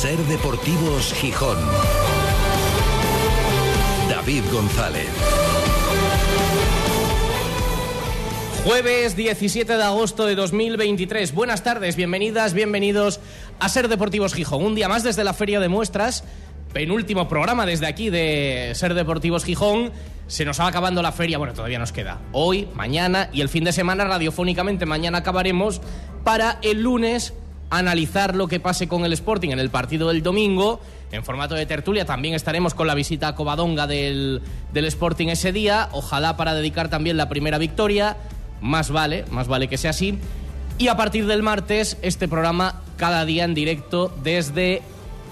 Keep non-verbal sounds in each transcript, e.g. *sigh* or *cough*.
Ser Deportivos Gijón. David González. Jueves 17 de agosto de 2023. Buenas tardes, bienvenidas, bienvenidos a Ser Deportivos Gijón. Un día más desde la Feria de Muestras. Penúltimo programa desde aquí de Ser Deportivos Gijón. Se nos va acabando la feria, bueno, todavía nos queda. Hoy, mañana y el fin de semana radiofónicamente mañana acabaremos para el lunes analizar lo que pase con el Sporting en el partido del domingo. En formato de tertulia también estaremos con la visita a Covadonga del, del Sporting ese día. Ojalá para dedicar también la primera victoria. Más vale, más vale que sea así. Y a partir del martes, este programa cada día en directo desde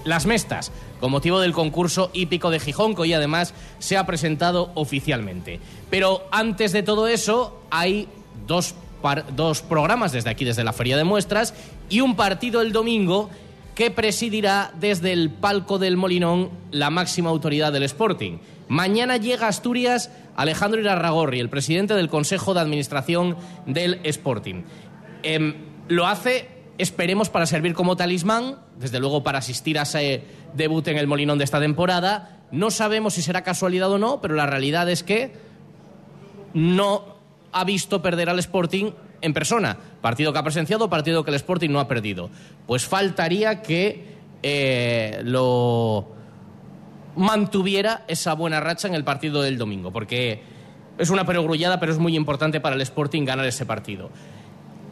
Las Mestas, con motivo del concurso hípico de Gijón, que además se ha presentado oficialmente. Pero antes de todo eso, hay dos, dos programas desde aquí, desde la Feria de Muestras, y un partido el domingo que presidirá desde el palco del Molinón la máxima autoridad del Sporting. Mañana llega a Asturias Alejandro Irarragorri, el presidente del Consejo de Administración del Sporting. Eh, lo hace, esperemos, para servir como talismán, desde luego para asistir a ese debut en el Molinón de esta temporada. No sabemos si será casualidad o no, pero la realidad es que no ha visto perder al Sporting en persona. Partido que ha presenciado, partido que el Sporting no ha perdido. Pues faltaría que eh, lo mantuviera esa buena racha en el partido del domingo, porque es una perogrullada, pero es muy importante para el Sporting ganar ese partido.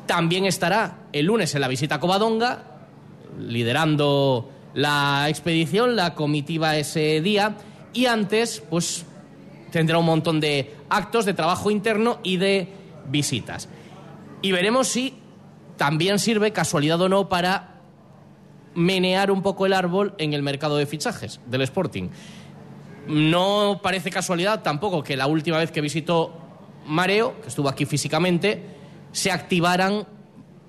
También estará el lunes en la visita a Covadonga, liderando la expedición, la comitiva ese día, y antes, pues tendrá un montón de actos de trabajo interno y de visitas. Y veremos si también sirve, casualidad o no, para menear un poco el árbol en el mercado de fichajes del Sporting. No parece casualidad tampoco que la última vez que visitó Mareo, que estuvo aquí físicamente, se activaran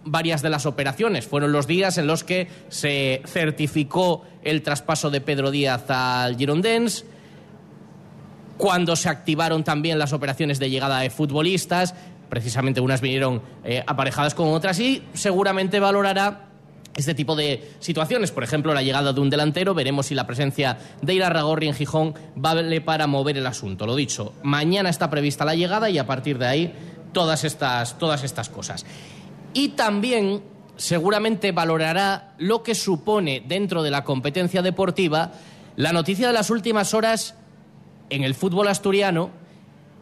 varias de las operaciones. Fueron los días en los que se certificó el traspaso de Pedro Díaz al Girondins, cuando se activaron también las operaciones de llegada de futbolistas, precisamente unas vinieron eh, aparejadas con otras y seguramente valorará este tipo de situaciones. Por ejemplo, la llegada de un delantero, veremos si la presencia de Irarragorri en Gijón vale para mover el asunto. Lo dicho, mañana está prevista la llegada y a partir de ahí todas estas, todas estas cosas. Y también seguramente valorará lo que supone dentro de la competencia deportiva la noticia de las últimas horas en el fútbol asturiano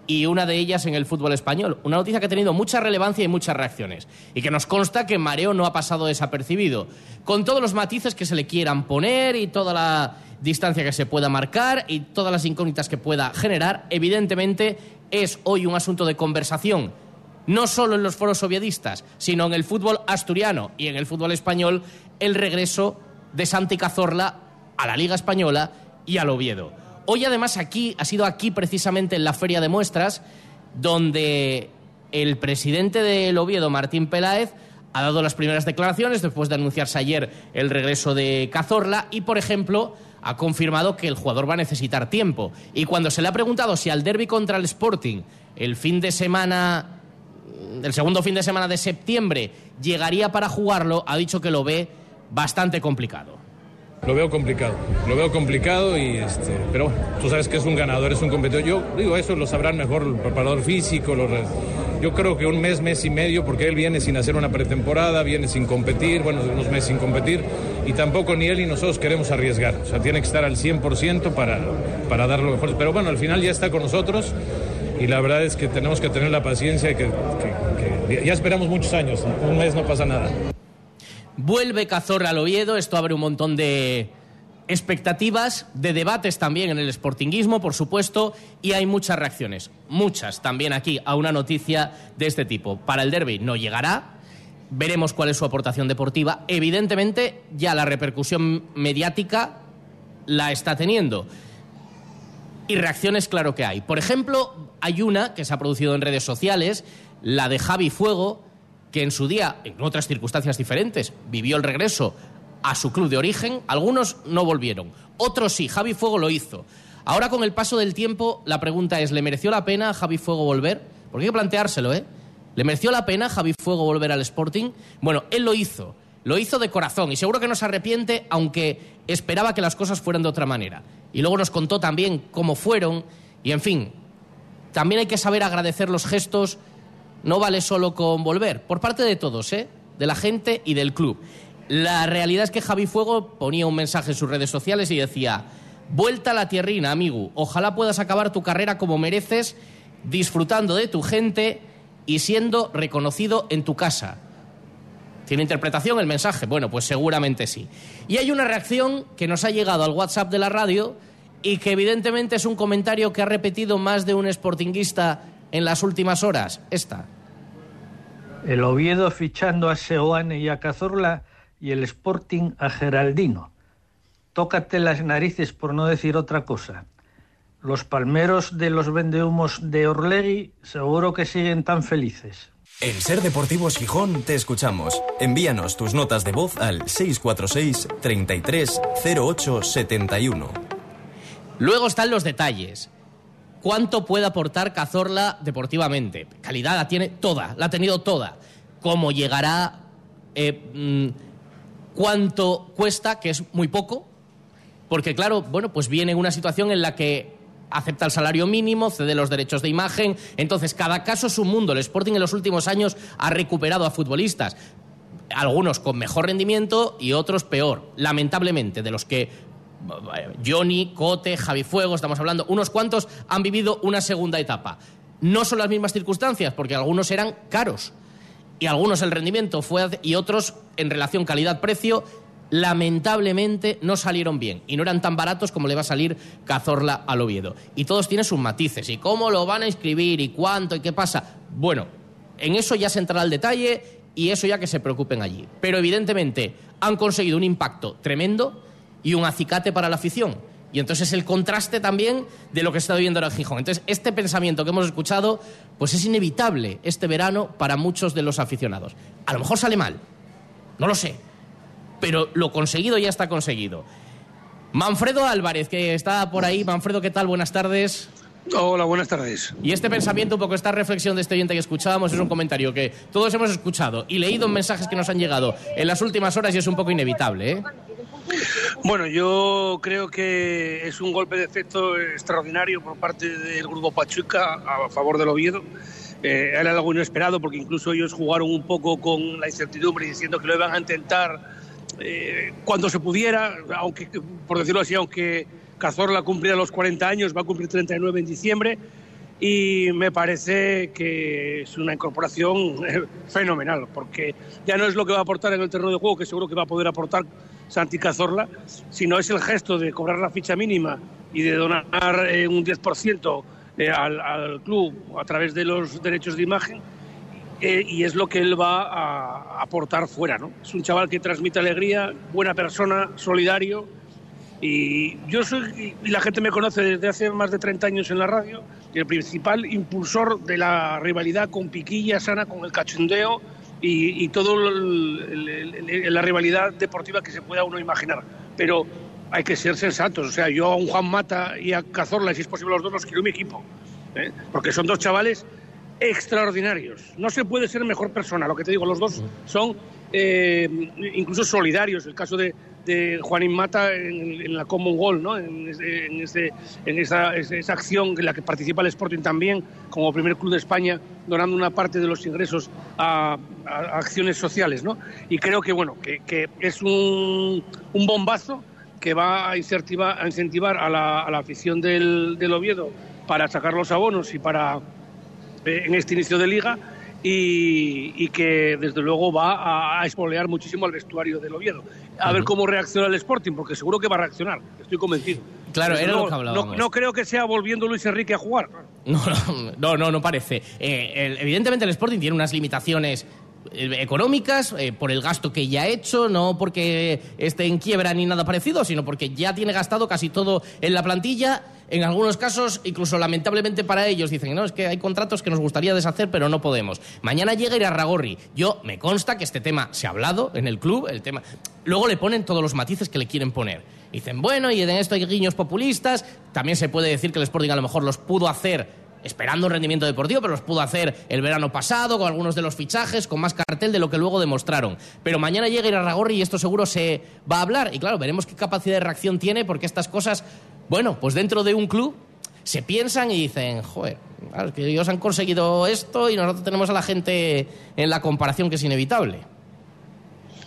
y una de ellas en el fútbol español. Una noticia que ha tenido mucha relevancia y muchas reacciones. Y que nos consta que Mareo no ha pasado desapercibido. Con todos los matices que se le quieran poner y toda la distancia que se pueda marcar y todas las incógnitas que pueda generar, evidentemente es hoy un asunto de conversación. No solo en los foros soviedistas, sino en el fútbol asturiano y en el fútbol español, el regreso de Santi Cazorla a la Liga Española y al Oviedo. Hoy además aquí, ha sido aquí precisamente en la feria de muestras, donde el presidente del Oviedo, Martín Peláez, ha dado las primeras declaraciones después de anunciarse ayer el regreso de Cazorla y, por ejemplo, ha confirmado que el jugador va a necesitar tiempo. Y cuando se le ha preguntado si al derby contra el Sporting el fin de semana, el segundo fin de semana de septiembre, llegaría para jugarlo, ha dicho que lo ve bastante complicado. Lo veo complicado, lo veo complicado y este, pero bueno, tú sabes que es un ganador, es un competidor. Yo digo, eso lo sabrán mejor el preparador físico, yo creo que un mes, mes y medio, porque él viene sin hacer una pretemporada, viene sin competir, bueno, unos meses sin competir, y tampoco ni él ni nosotros queremos arriesgar. O sea, tiene que estar al 100% para, para dar lo mejor. Pero bueno, al final ya está con nosotros y la verdad es que tenemos que tener la paciencia que, que ya esperamos muchos años, un mes no pasa nada. Vuelve Cazorra al Oviedo, esto abre un montón de expectativas, de debates también en el sportinguismo, por supuesto, y hay muchas reacciones, muchas también aquí a una noticia de este tipo. Para el derby no llegará, veremos cuál es su aportación deportiva. Evidentemente, ya la repercusión mediática la está teniendo. Y reacciones, claro que hay. Por ejemplo, hay una que se ha producido en redes sociales, la de Javi Fuego, que en su día, en otras circunstancias diferentes, vivió el regreso a su club de origen. Algunos no volvieron, otros sí. Javi Fuego lo hizo. Ahora, con el paso del tiempo, la pregunta es: ¿le mereció la pena a Javi Fuego volver? Porque hay que planteárselo, ¿eh? ¿Le mereció la pena a Javi Fuego volver al Sporting? Bueno, él lo hizo. Lo hizo de corazón y seguro que no se arrepiente, aunque esperaba que las cosas fueran de otra manera. Y luego nos contó también cómo fueron y, en fin, también hay que saber agradecer los gestos, no vale solo con volver, por parte de todos, ¿eh? de la gente y del club. La realidad es que Javi Fuego ponía un mensaje en sus redes sociales y decía, vuelta a la tierrina, amigo, ojalá puedas acabar tu carrera como mereces, disfrutando de tu gente y siendo reconocido en tu casa. ¿Tiene interpretación el mensaje? Bueno, pues seguramente sí. Y hay una reacción que nos ha llegado al WhatsApp de la radio y que evidentemente es un comentario que ha repetido más de un sportinguista en las últimas horas. Esta. El Oviedo fichando a Seoane y a Cazorla y el Sporting a Geraldino. Tócate las narices por no decir otra cosa. Los palmeros de los vendehumos de Orlegui seguro que siguen tan felices. En Ser Deportivos Gijón te escuchamos. Envíanos tus notas de voz al 646 33 08 71. Luego están los detalles. ¿Cuánto puede aportar Cazorla deportivamente? Calidad la tiene toda, la ha tenido toda. ¿Cómo llegará? Eh, mm, ¿Cuánto cuesta? Que es muy poco. Porque claro, bueno, pues viene una situación en la que acepta el salario mínimo, cede los derechos de imagen. Entonces, cada caso es un mundo. El Sporting en los últimos años ha recuperado a futbolistas, algunos con mejor rendimiento y otros peor. Lamentablemente, de los que Johnny, Cote, Javi Fuego, estamos hablando, unos cuantos han vivido una segunda etapa. No son las mismas circunstancias, porque algunos eran caros y algunos el rendimiento fue y otros en relación calidad-precio lamentablemente no salieron bien y no eran tan baratos como le va a salir Cazorla al Oviedo. Y todos tienen sus matices. ¿Y cómo lo van a inscribir? ¿Y cuánto? ¿Y qué pasa? Bueno, en eso ya se entrará el detalle y eso ya que se preocupen allí. Pero evidentemente han conseguido un impacto tremendo y un acicate para la afición. Y entonces el contraste también de lo que está viviendo ahora en Gijón. Entonces, este pensamiento que hemos escuchado, pues es inevitable este verano para muchos de los aficionados. A lo mejor sale mal, no lo sé, pero lo conseguido ya está conseguido. Manfredo Álvarez, que está por ahí. Manfredo, ¿qué tal? Buenas tardes. Hola, buenas tardes. Y este pensamiento, un poco esta reflexión de este oyente que escuchábamos, es un comentario que todos hemos escuchado y leído en mensajes que nos han llegado en las últimas horas y es un poco inevitable. ¿eh? Bueno, yo creo que es un golpe de efecto extraordinario por parte del grupo Pachuca a favor del Oviedo. Eh, era algo inesperado porque incluso ellos jugaron un poco con la incertidumbre diciendo que lo iban a intentar eh, cuando se pudiera, aunque por decirlo así, aunque Cazorla cumplía los 40 años, va a cumplir 39 en diciembre y me parece que es una incorporación fenomenal, porque ya no es lo que va a aportar en el terreno de juego, que seguro que va a poder aportar Santi Cazorla, sino es el gesto de cobrar la ficha mínima y de donar eh, un 10% eh, al, al club a través de los derechos de imagen eh, y es lo que él va a aportar fuera. ¿no? Es un chaval que transmite alegría, buena persona, solidario. Y yo soy, y la gente me conoce desde hace más de 30 años en la radio, el principal impulsor de la rivalidad con Piquilla, Sana, con el cachondeo y, y todo la rivalidad deportiva que se pueda uno imaginar. Pero hay que ser sensatos. O sea, yo a un Juan Mata y a Cazorla, si es posible los dos, los quiero en mi equipo. ¿eh? Porque son dos chavales extraordinarios. No se puede ser mejor persona. Lo que te digo, los dos son eh, incluso solidarios. El caso de, de Juanín Mata en, la Common Goal, ¿no? en, en, esa, acción en la que participa el Sporting también, como primer club de España, donando una parte de los ingresos a, acciones sociales. ¿no? Y creo que, bueno, que, es un, un, bombazo que va a incentivar a la afición del, del Oviedo para sacar los abonos y para eh, en este inicio de liga y, que desde luego va a, espolear muchísimo al vestuario del Oviedo. A ver cómo reacciona el Sporting, porque seguro que va a reaccionar, estoy convencido. Claro, era lo que hablábamos. No, creo que sea volviendo Luis Enrique a jugar. No, no, no, no parece. Eh, evidentemente el Sporting tiene unas limitaciones eh, económicas por el gasto que ya ha hecho, no porque esté en quiebra ni nada parecido, sino porque ya tiene gastado casi todo en la plantilla en algunos casos, incluso lamentablemente para ellos, dicen, no, es que hay contratos que nos gustaría deshacer, pero no podemos. Mañana llega Irarragorri. Yo me consta que este tema se ha hablado en el club, el tema. Luego le ponen todos los matices que le quieren poner. Dicen, bueno, y en esto hay guiños populistas. También se puede decir que el Sporting a lo mejor los pudo hacer esperando un rendimiento deportivo, pero los pudo hacer el verano pasado, con algunos de los fichajes, con más cartel de lo que luego demostraron. Pero mañana llega Irarragorri y esto seguro se va a hablar. Y claro, veremos qué capacidad de reacción tiene, porque estas cosas, bueno, pues dentro de un club se piensan y dicen, joder, que ellos han conseguido esto y nosotros tenemos a la gente en la comparación que es inevitable.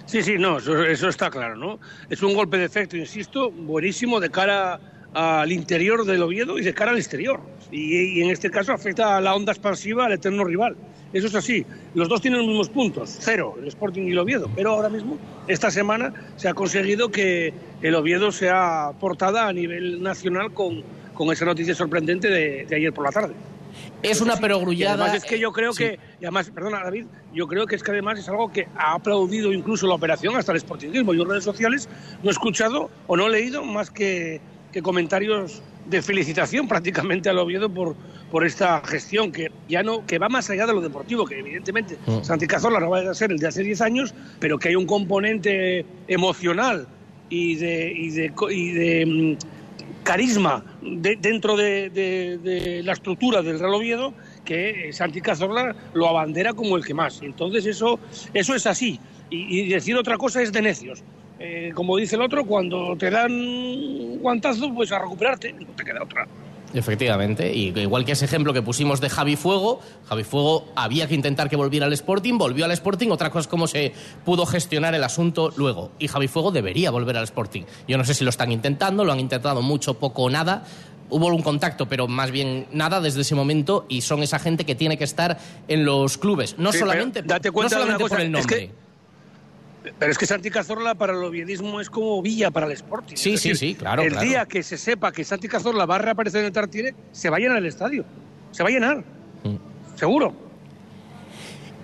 Sí, sí, no, eso, está claro, ¿no? Es un golpe de efecto, insisto, buenísimo de cara al interior del Oviedo y de cara al exterior. Y, en este caso afecta a la onda expansiva al eterno rival. Eso es así. Los dos tienen los mismos puntos, cero, el Sporting y el Oviedo. Pero ahora mismo, esta semana, se ha conseguido que el Oviedo sea portada a nivel nacional con, con esa noticia sorprendente de, ayer por la tarde. Es una perogrullada. además es que yo creo que, y además, perdona David, yo creo que es que además es algo que ha aplaudido incluso la operación hasta el sportingismo. Yo en redes sociales no he escuchado o no he leído más que, que comentarios de felicitación prácticamente al Oviedo por, por esta gestión que ya no que va más allá de lo deportivo, que evidentemente mm. Santi Cazorla no va a ser el de hace 10 años, pero que hay un componente emocional y de, y de, y de mm, carisma dentro de, la estructura del Real Oviedo que Santi Cazorla lo abandera como el que más. Entonces eso, eso es así. Y, decir otra cosa es de necios. Eh, como dice el otro, cuando te dan un guantazo, pues a recuperarte, no te queda otra. Efectivamente, y igual que ese ejemplo que pusimos de Javi Fuego, Javi Fuego había que intentar que volviera al Sporting, volvió al Sporting, otra cosa es cómo se pudo gestionar el asunto luego. Y Javi Fuego debería volver al Sporting. Yo no sé si lo están intentando, lo han intentado mucho, poco o nada. Hubo un contacto, pero más bien nada desde ese momento, y son esa gente que tiene que estar en los clubes. No solamente, date cuenta por el nombre. Pero es que Santi Cazorla para el oviedismo es como Villa para el Sporting. Sí, sí, sí, claro. El día que se sepa que Santi Cazorla va a reaparecer en el Tartiere, se va a llenar el estadio. Se va a llenar. Mm. Seguro.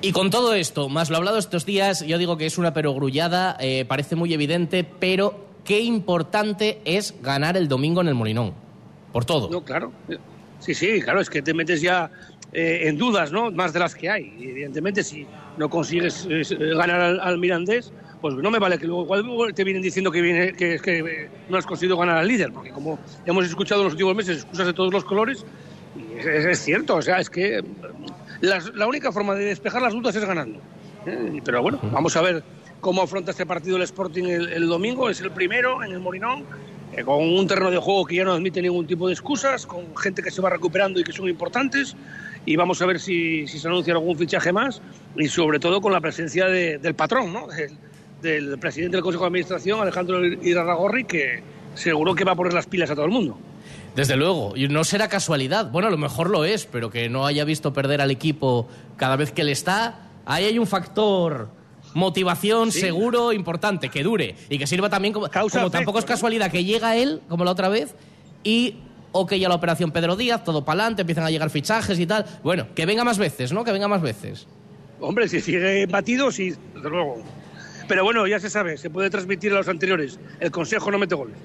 Y con todo esto, más lo hablado estos días, yo digo que es una perogrullada, eh, parece muy evidente, pero qué importante es ganar el domingo en el Molinón. Por todo. No, claro. Sí, sí, claro, es que te metes ya eh, en dudas, ¿no? Más de las que hay. evidentemente, si no consigues eh, ganar al, Mirandés, pues no me vale que luego igual te vienen diciendo que, viene, que, que eh, no has conseguido ganar al líder, porque como hemos escuchado en los últimos meses excusas de todos los colores, y es, cierto, o sea, es que la única forma de despejar las dudas es ganando. Pero bueno, vamos a ver cómo afronta este partido el Sporting el domingo, es el primero en el Morinón eh, con un terreno de juego que ya no admite ningún tipo de excusas, con gente que se va recuperando y que son importantes, y vamos a ver si, se anuncia algún fichaje más, y sobre todo con la presencia del patrón, ¿no? del, presidente del Consejo de Administración, Alejandro Irarragorri, que seguro que va a poner las pilas a todo el mundo. Desde luego, y no será casualidad, bueno, a lo mejor lo es, pero que no haya visto perder al equipo cada vez que le está, ahí hay un factor motivación seguro, importante, que dure y que sirva también como, como tampoco es casualidad que llega él, como la otra vez, y ok ya la operación Pedro Díaz, todo para adelante, empiezan a llegar fichajes y tal. Bueno, que venga más veces, ¿no? Que venga más veces. Hombre, si sigue batido, sí, desde luego. Pero bueno, ya se sabe, se puede transmitir a los anteriores. El consejo no mete goles.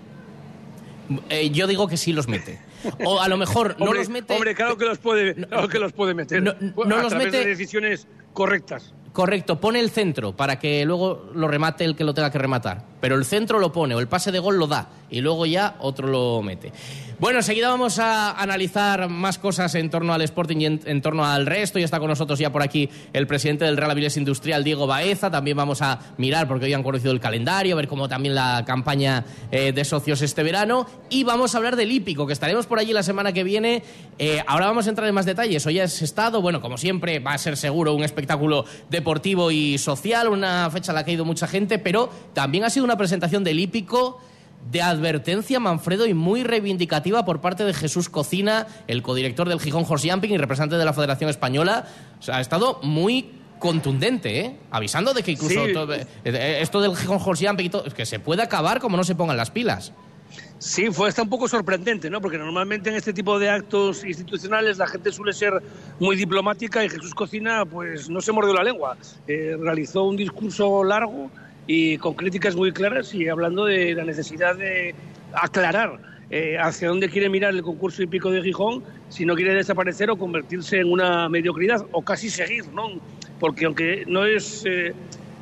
Eh, yo digo que sí los mete. O a lo mejor no los mete. Hombre, claro que los puede, que los puede meter. No, a los mete. De decisiones correctas. Correcto, pone el centro para que luego lo remate el que lo tenga que rematar. Pero el centro lo pone o el pase de gol lo da y luego ya otro lo mete. Bueno, enseguida vamos a analizar más cosas en torno al Sporting y en, torno al resto. Ya está con nosotros ya por aquí el presidente del Real Avilés Industrial, Diego Baeza. También vamos a mirar, porque hoy han conocido el calendario, a ver cómo también la campaña eh, de socios este verano. Y vamos a hablar del hípico, que estaremos por allí la semana que viene. Eh, ahora vamos a entrar en más detalles. Hoy has estado, bueno, como siempre, va a ser seguro un espectáculo deportivo y social, una fecha a la que ha ido mucha gente, pero también ha sido una presentación del hípico de advertencia, Manfredo, y muy reivindicativa por parte de Jesús Cocina, el codirector del Gijón Horse Jumping y representante de la Federación Española. O sea, ha estado muy contundente, ¿eh? avisando de que incluso eh, eh, esto del Gijón Horse Jumping y todo, es que se puede acabar como no se pongan las pilas. Sí, fue hasta un poco sorprendente, ¿no? Porque normalmente en este tipo de actos institucionales la gente suele ser muy diplomática y Jesús Cocina, pues no se mordió la lengua. realizó un discurso largo y con críticas muy claras y hablando de la necesidad de aclarar eh, hacia dónde quiere mirar el concurso hípico de Gijón, si no quiere desaparecer o convertirse en una mediocridad o casi seguir, ¿no? Porque aunque no es eh,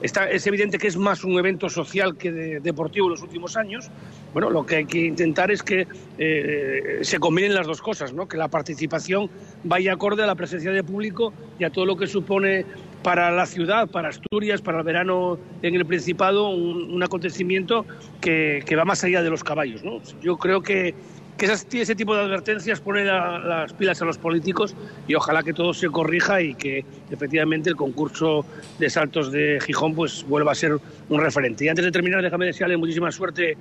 está, es evidente que es más un evento social que deportivo en los últimos años. Bueno, lo que hay que intentar es que eh, se combinen las dos cosas, ¿no? que la participación vaya acorde a la presencia de público y a todo lo que supone para la ciudad, para Asturias, para el verano en el Principado, un, acontecimiento que, va más allá de los caballos. Yo creo que que ese tipo de advertencias pone las pilas a los políticos y ojalá que todo se corrija y que efectivamente el concurso de saltos de Gijón pues vuelva a ser un referente. Y antes de terminar, déjame desearle muchísima suerte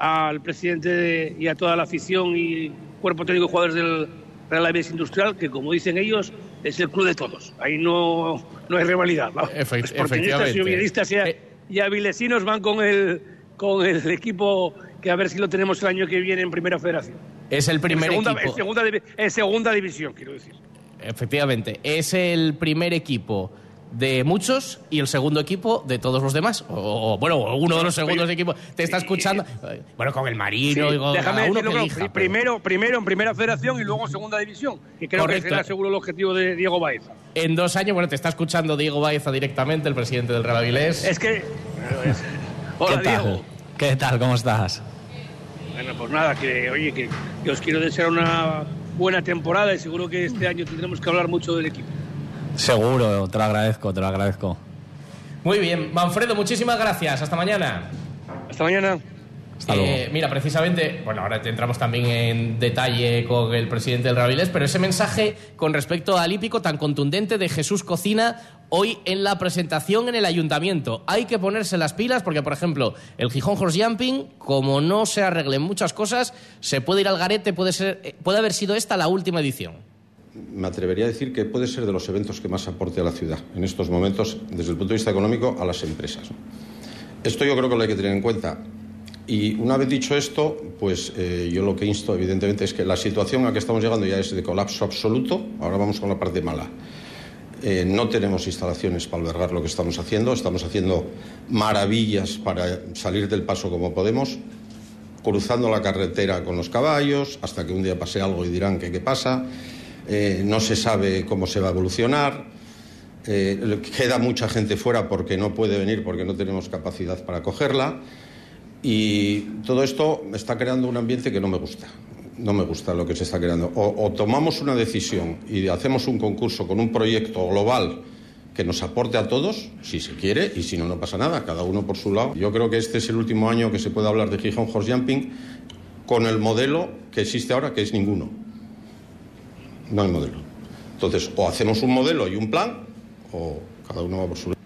al presidente y a toda la afición y cuerpo técnico de jugadores del Real Aves Industrial, que como dicen ellos, es el club de todos. Ahí no, no hay rivalidad. Efectivamente. y, eh. y avilesinos van con el, con el equipo que a ver si lo tenemos el año que viene en Primera Federación. Es el primer segunda, equipo. En segunda, en segunda división, quiero decir. Efectivamente, es el primer equipo de muchos y el segundo equipo de todos los demás. O, bueno, uno de los segundos equipos te está escuchando. Bueno, con el Marino y con Déjame uno que primero, primero en primera federación y luego en segunda división. Que creo que será seguro el objetivo de Diego Baeza. En dos años, bueno, te está escuchando Diego Baeza directamente, el presidente del Real Avilés. Es que. Hola, Diego. ¿Qué tal? ¿Cómo estás? Bueno, pues nada, que oye, que, os quiero desear una buena temporada y seguro que este año tendremos que hablar mucho del equipo. Seguro, te lo agradezco, te lo agradezco. Muy bien, Manfredo, muchísimas gracias. Hasta mañana. Hasta mañana. Eh, mira, precisamente, bueno, ahora entramos también en detalle con el presidente del Ravilés, pero ese mensaje con respecto al hípico tan contundente de Jesús Cocina hoy en la presentación en el ayuntamiento. Hay que ponerse las pilas porque, por ejemplo, el Gijón Horse Jumping, como no se arreglen muchas cosas, se puede ir al garete, puede, ser, eh, puede haber sido esta la última edición. Me atrevería a decir que puede ser de los eventos que más aporte a la ciudad en estos momentos, desde el punto de vista económico, a las empresas. Esto yo creo que lo hay que tener en cuenta. Y una vez dicho esto, pues eh, yo lo que insto, evidentemente, es que la situación a la que estamos llegando ya es de colapso absoluto. Ahora vamos con la parte mala. Eh, no tenemos instalaciones para albergar lo que estamos haciendo. Estamos haciendo maravillas para salir del paso como podemos, cruzando la carretera con los caballos, hasta que un día pase algo y dirán qué pasa. Eh, no se sabe cómo se va a evolucionar. queda mucha gente fuera porque no puede venir, porque no tenemos capacidad para cogerla. Y todo esto está creando un ambiente que no me gusta. No me gusta lo que se está creando. O, tomamos una decisión y hacemos un concurso con un proyecto global que nos aporte a todos, si se quiere, y si no, no pasa nada, cada uno por su lado. Yo creo que este es el último año que se puede hablar de Gijón Horse Jumping con el modelo que existe ahora, que es ninguno. No hay modelo. Entonces, o hacemos un modelo y un plan, o cada uno va por su lado.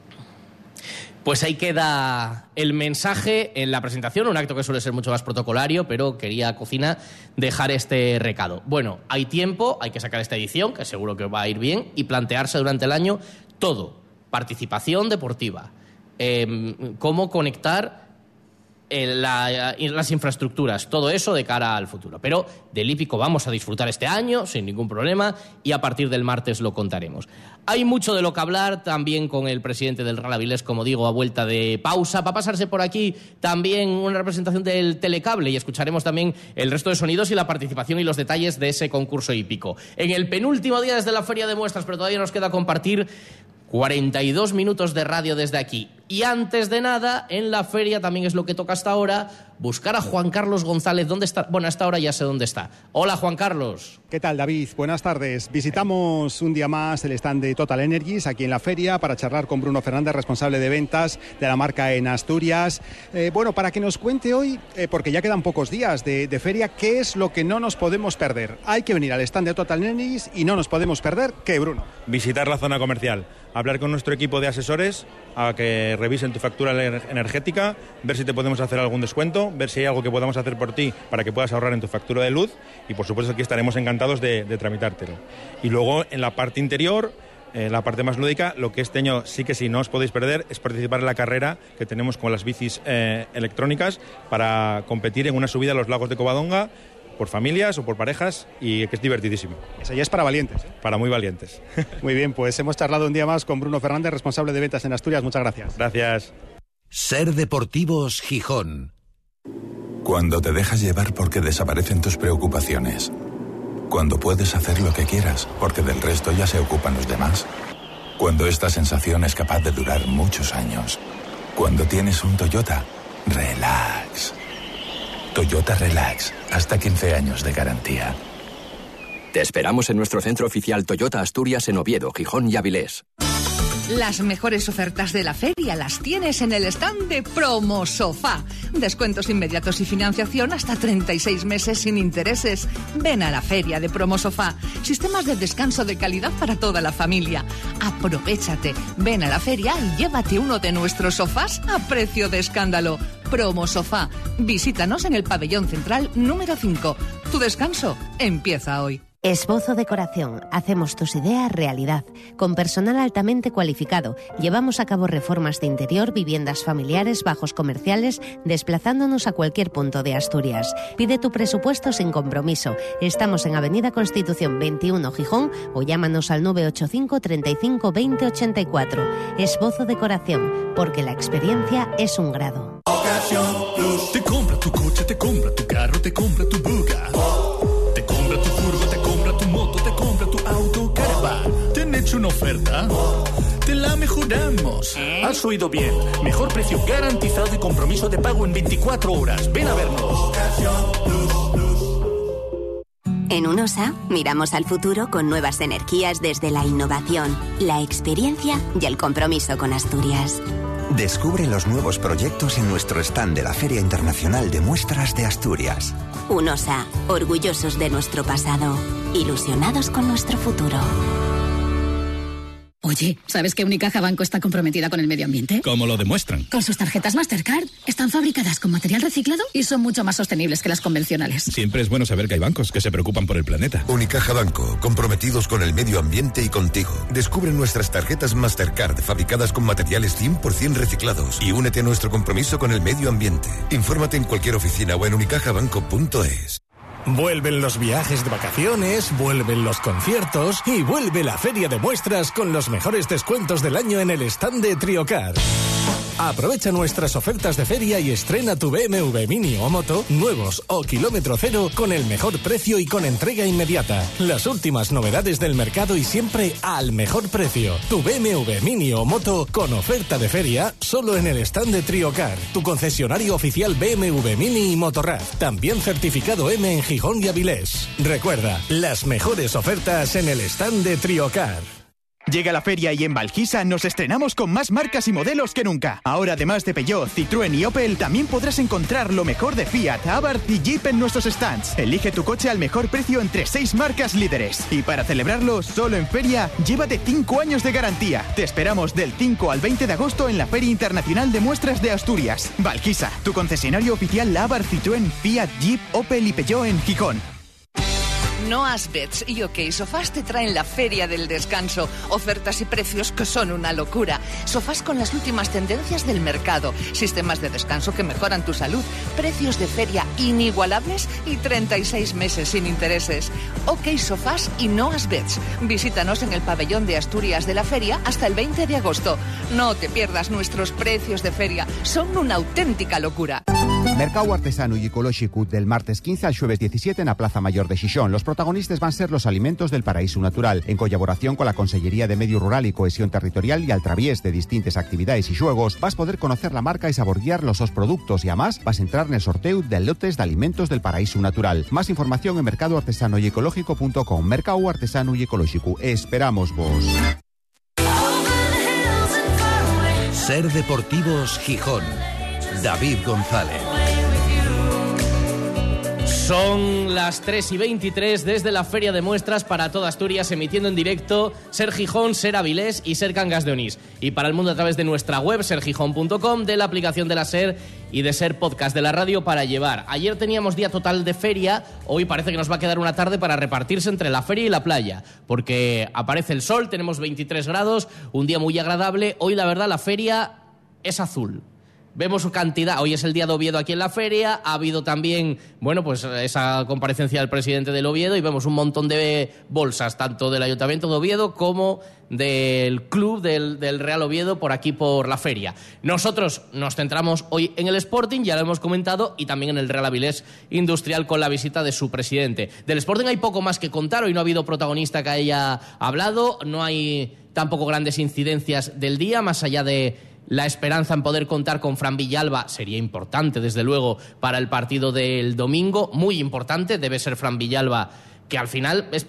Pues ahí queda el mensaje en la presentación, un acto que suele ser mucho más protocolario, pero quería Cocina dejar este recado. Bueno, hay tiempo, hay que sacar esta edición, que seguro que va a ir bien, y plantearse durante el año todo. Participación deportiva, em, cómo conectar las infraestructuras, todo eso de cara al futuro. Pero del hípico vamos a disfrutar este año sin ningún problema y a partir del martes lo contaremos. Hay mucho de lo que hablar también con el presidente del Real Avilés, como digo, a vuelta de pausa. Va a pasarse por aquí también una representación del telecable y escucharemos también el resto de sonidos y la participación y los detalles de ese concurso hípico. En el penúltimo día desde la Feria de Muestras, pero todavía nos queda compartir 42 minutos de radio desde aquí. Y antes de nada, en la feria también es lo que toca hasta ahora, buscar a Juan Carlos González. ¿Dónde está? Bueno, hasta ahora ya sé dónde está. Hola, Juan Carlos. ¿Qué tal, David? Buenas tardes. Visitamos un día más el stand de Total Energies aquí en la feria para charlar con Bruno Fernández, responsable de ventas de la marca en Asturias. Eh, bueno, para que nos cuente hoy, eh, porque ya quedan pocos días de, de, feria, ¿qué es lo que no nos podemos perder? Hay que venir al stand de Total Energies y no nos podemos perder, ¿qué, Bruno? Visitar la zona comercial, hablar con nuestro equipo de asesores a que revisen tu factura energética, ver si te podemos hacer algún descuento, ver si hay algo que podamos hacer por ti para que puedas ahorrar en tu factura de luz y por supuesto aquí estaremos encantados de, tramitártelo. Y luego en la parte interior, eh, la parte más lúdica, lo que este año sí que sí no os podéis perder es participar en la carrera que tenemos con las bicis eh, electrónicas para competir en una subida a los lagos de Covadonga por familias o por parejas y que es divertidísimo. Eso ya es para valientes. ¿eh? Para muy valientes. *laughs* Muy bien, pues hemos charlado un día más con Bruno Fernández, responsable de ventas en Asturias. Muchas gracias. Gracias. Ser Deportivos Gijón. Cuando te dejas llevar porque desaparecen tus preocupaciones. Cuando puedes hacer lo que quieras porque del resto ya se ocupan los demás. Cuando esta sensación es capaz de durar muchos años. Cuando tienes un Toyota, relax. Toyota Relax, hasta 15 años de garantía. Te esperamos en nuestro centro oficial Toyota Asturias en Oviedo, Gijón y Avilés. Las mejores ofertas de la feria las tienes en el stand de Promo Sofá. Descuentos inmediatos y financiación hasta 36 meses sin intereses. Ven a la feria de Promo Sofá. Sistemas de descanso de calidad para toda la familia. Aprovechate. Ven a la feria y llévate uno de nuestros sofás a precio de escándalo. Promo Sofá. Visítanos en el pabellón central número 5. Tu descanso empieza hoy. Esbozo Decoración. Hacemos tus ideas realidad. Con personal altamente cualificado, llevamos a cabo reformas de interior, viviendas familiares, bajos comerciales, desplazándonos a cualquier punto de Asturias. Pide tu presupuesto sin compromiso. Estamos en Avenida Constitución 21 Gijón o llámanos al 985 35 20 84. Esbozo Decoración, porque la experiencia es un grado. Te compra tu coche, te compra tu carro, te compra tu buga. Una oferta? Te la mejoramos. Has oído bien. Mejor precio garantizado y compromiso de pago en 24 horas. Ven a vernos. En UNOSA miramos al futuro con nuevas energías desde la innovación, la experiencia y el compromiso con Asturias. Descubre los nuevos proyectos en nuestro stand de la Feria Internacional de Muestras de Asturias. UNOSA, orgullosos de nuestro pasado, ilusionados con nuestro futuro. Oye, ¿sabes que Unicaja Banco está comprometida con el medio ambiente? ¿Cómo lo demuestran? Con sus tarjetas Mastercard. Están fabricadas con material reciclado y son mucho más sostenibles que las convencionales. Siempre es bueno saber que hay bancos que se preocupan por el planeta. Unicaja Banco, comprometidos con el medio ambiente y contigo. Descubre nuestras tarjetas Mastercard fabricadas con materiales 100% reciclados y únete a nuestro compromiso con el medio ambiente. Infórmate en cualquier oficina o en unicajabanco.es. Vuelven los viajes de vacaciones, vuelven los conciertos y vuelve la feria de muestras con los mejores descuentos del año en el stand de Triocar. Aprovecha nuestras ofertas de feria y estrena tu BMW Mini o Moto, nuevos o kilómetro cero, con el mejor precio y con entrega inmediata. Las últimas novedades del mercado y siempre al mejor precio. Tu BMW Mini o Moto con oferta de feria solo en el stand de Triocar, tu concesionario oficial BMW Mini y Motorrad. También certificado M en Gijón y Avilés. Recuerda, las mejores ofertas en el stand de Triocar. Llega la feria y en Valquisa nos estrenamos con más marcas y modelos que nunca. Ahora, además de Peugeot, Citroën y Opel, también podrás encontrar lo mejor de Fiat, Abarth y Jeep en nuestros stands. Elige tu coche al mejor precio entre seis marcas líderes. Y para celebrarlo, solo en feria, llévate 5 años de garantía. Te esperamos del 5 al 20 de agosto en la Feria Internacional de Muestras de Asturias. Valquisa, tu concesionario oficial Abarth, Citroën, Fiat, Jeep, Opel y Peugeot en Gijón. Noas Bets y OK Sofás te traen la Feria del Descanso. Ofertas y precios que son una locura. Sofás con las últimas tendencias del mercado. Sistemas de descanso que mejoran tu salud. Precios de feria inigualables y 36 meses sin intereses. OK Sofás y Noas Bets. Visítanos en el pabellón de Asturias de la Feria hasta el 20 de agosto. No te pierdas nuestros precios de feria. Son una auténtica locura. Mercado artesano y ecológico del martes 15 al jueves 17 en la Plaza Mayor de Xixón. Los protagonistas van a ser los alimentos del paraíso natural, en colaboración con la Consellería de Medio Rural y Cohesión Territorial y al través de distintas actividades y juegos, vas a poder conocer la marca y saborear los dos productos y además vas a entrar en el sorteo de lotes de alimentos del paraíso natural. Más información en mercadoartesano y ecológico.com. Mercado artesano y ecológico. Esperamos vos. Ser Deportivos Gijón. David González. Son las 3 y 23 desde la Feria de Muestras para toda Asturias, emitiendo en directo Ser Gijón, Ser Avilés y Ser Cangas de Onís. Y para el mundo a través de nuestra web, sergijón.com, de la aplicación de la Ser y de Ser Podcast de la radio para llevar. Ayer teníamos día total de feria, hoy parece que nos va a quedar una tarde para repartirse entre la feria y la playa, porque aparece el sol, tenemos 23 grados, un día muy agradable. Hoy, la verdad, la feria es azul vemos cantidad. Hoy es el día de Oviedo aquí en la feria. Ha habido también, bueno, pues esa comparecencia del presidente del Oviedo y vemos un montón de bolsas, tanto del Ayuntamiento de Oviedo como del club del, del, Real Oviedo por aquí por la feria. Nosotros nos centramos hoy en el Sporting, ya lo hemos comentado, y también en el Real Avilés Industrial con la visita de su presidente. Del Sporting hay poco más que contar, hoy no ha habido protagonista que haya hablado, no hay tampoco grandes incidencias del día, más allá de la esperanza en poder contar con Fran Villalba sería importante, desde luego, para el partido del domingo, muy importante, debe ser Fran Villalba, que al final es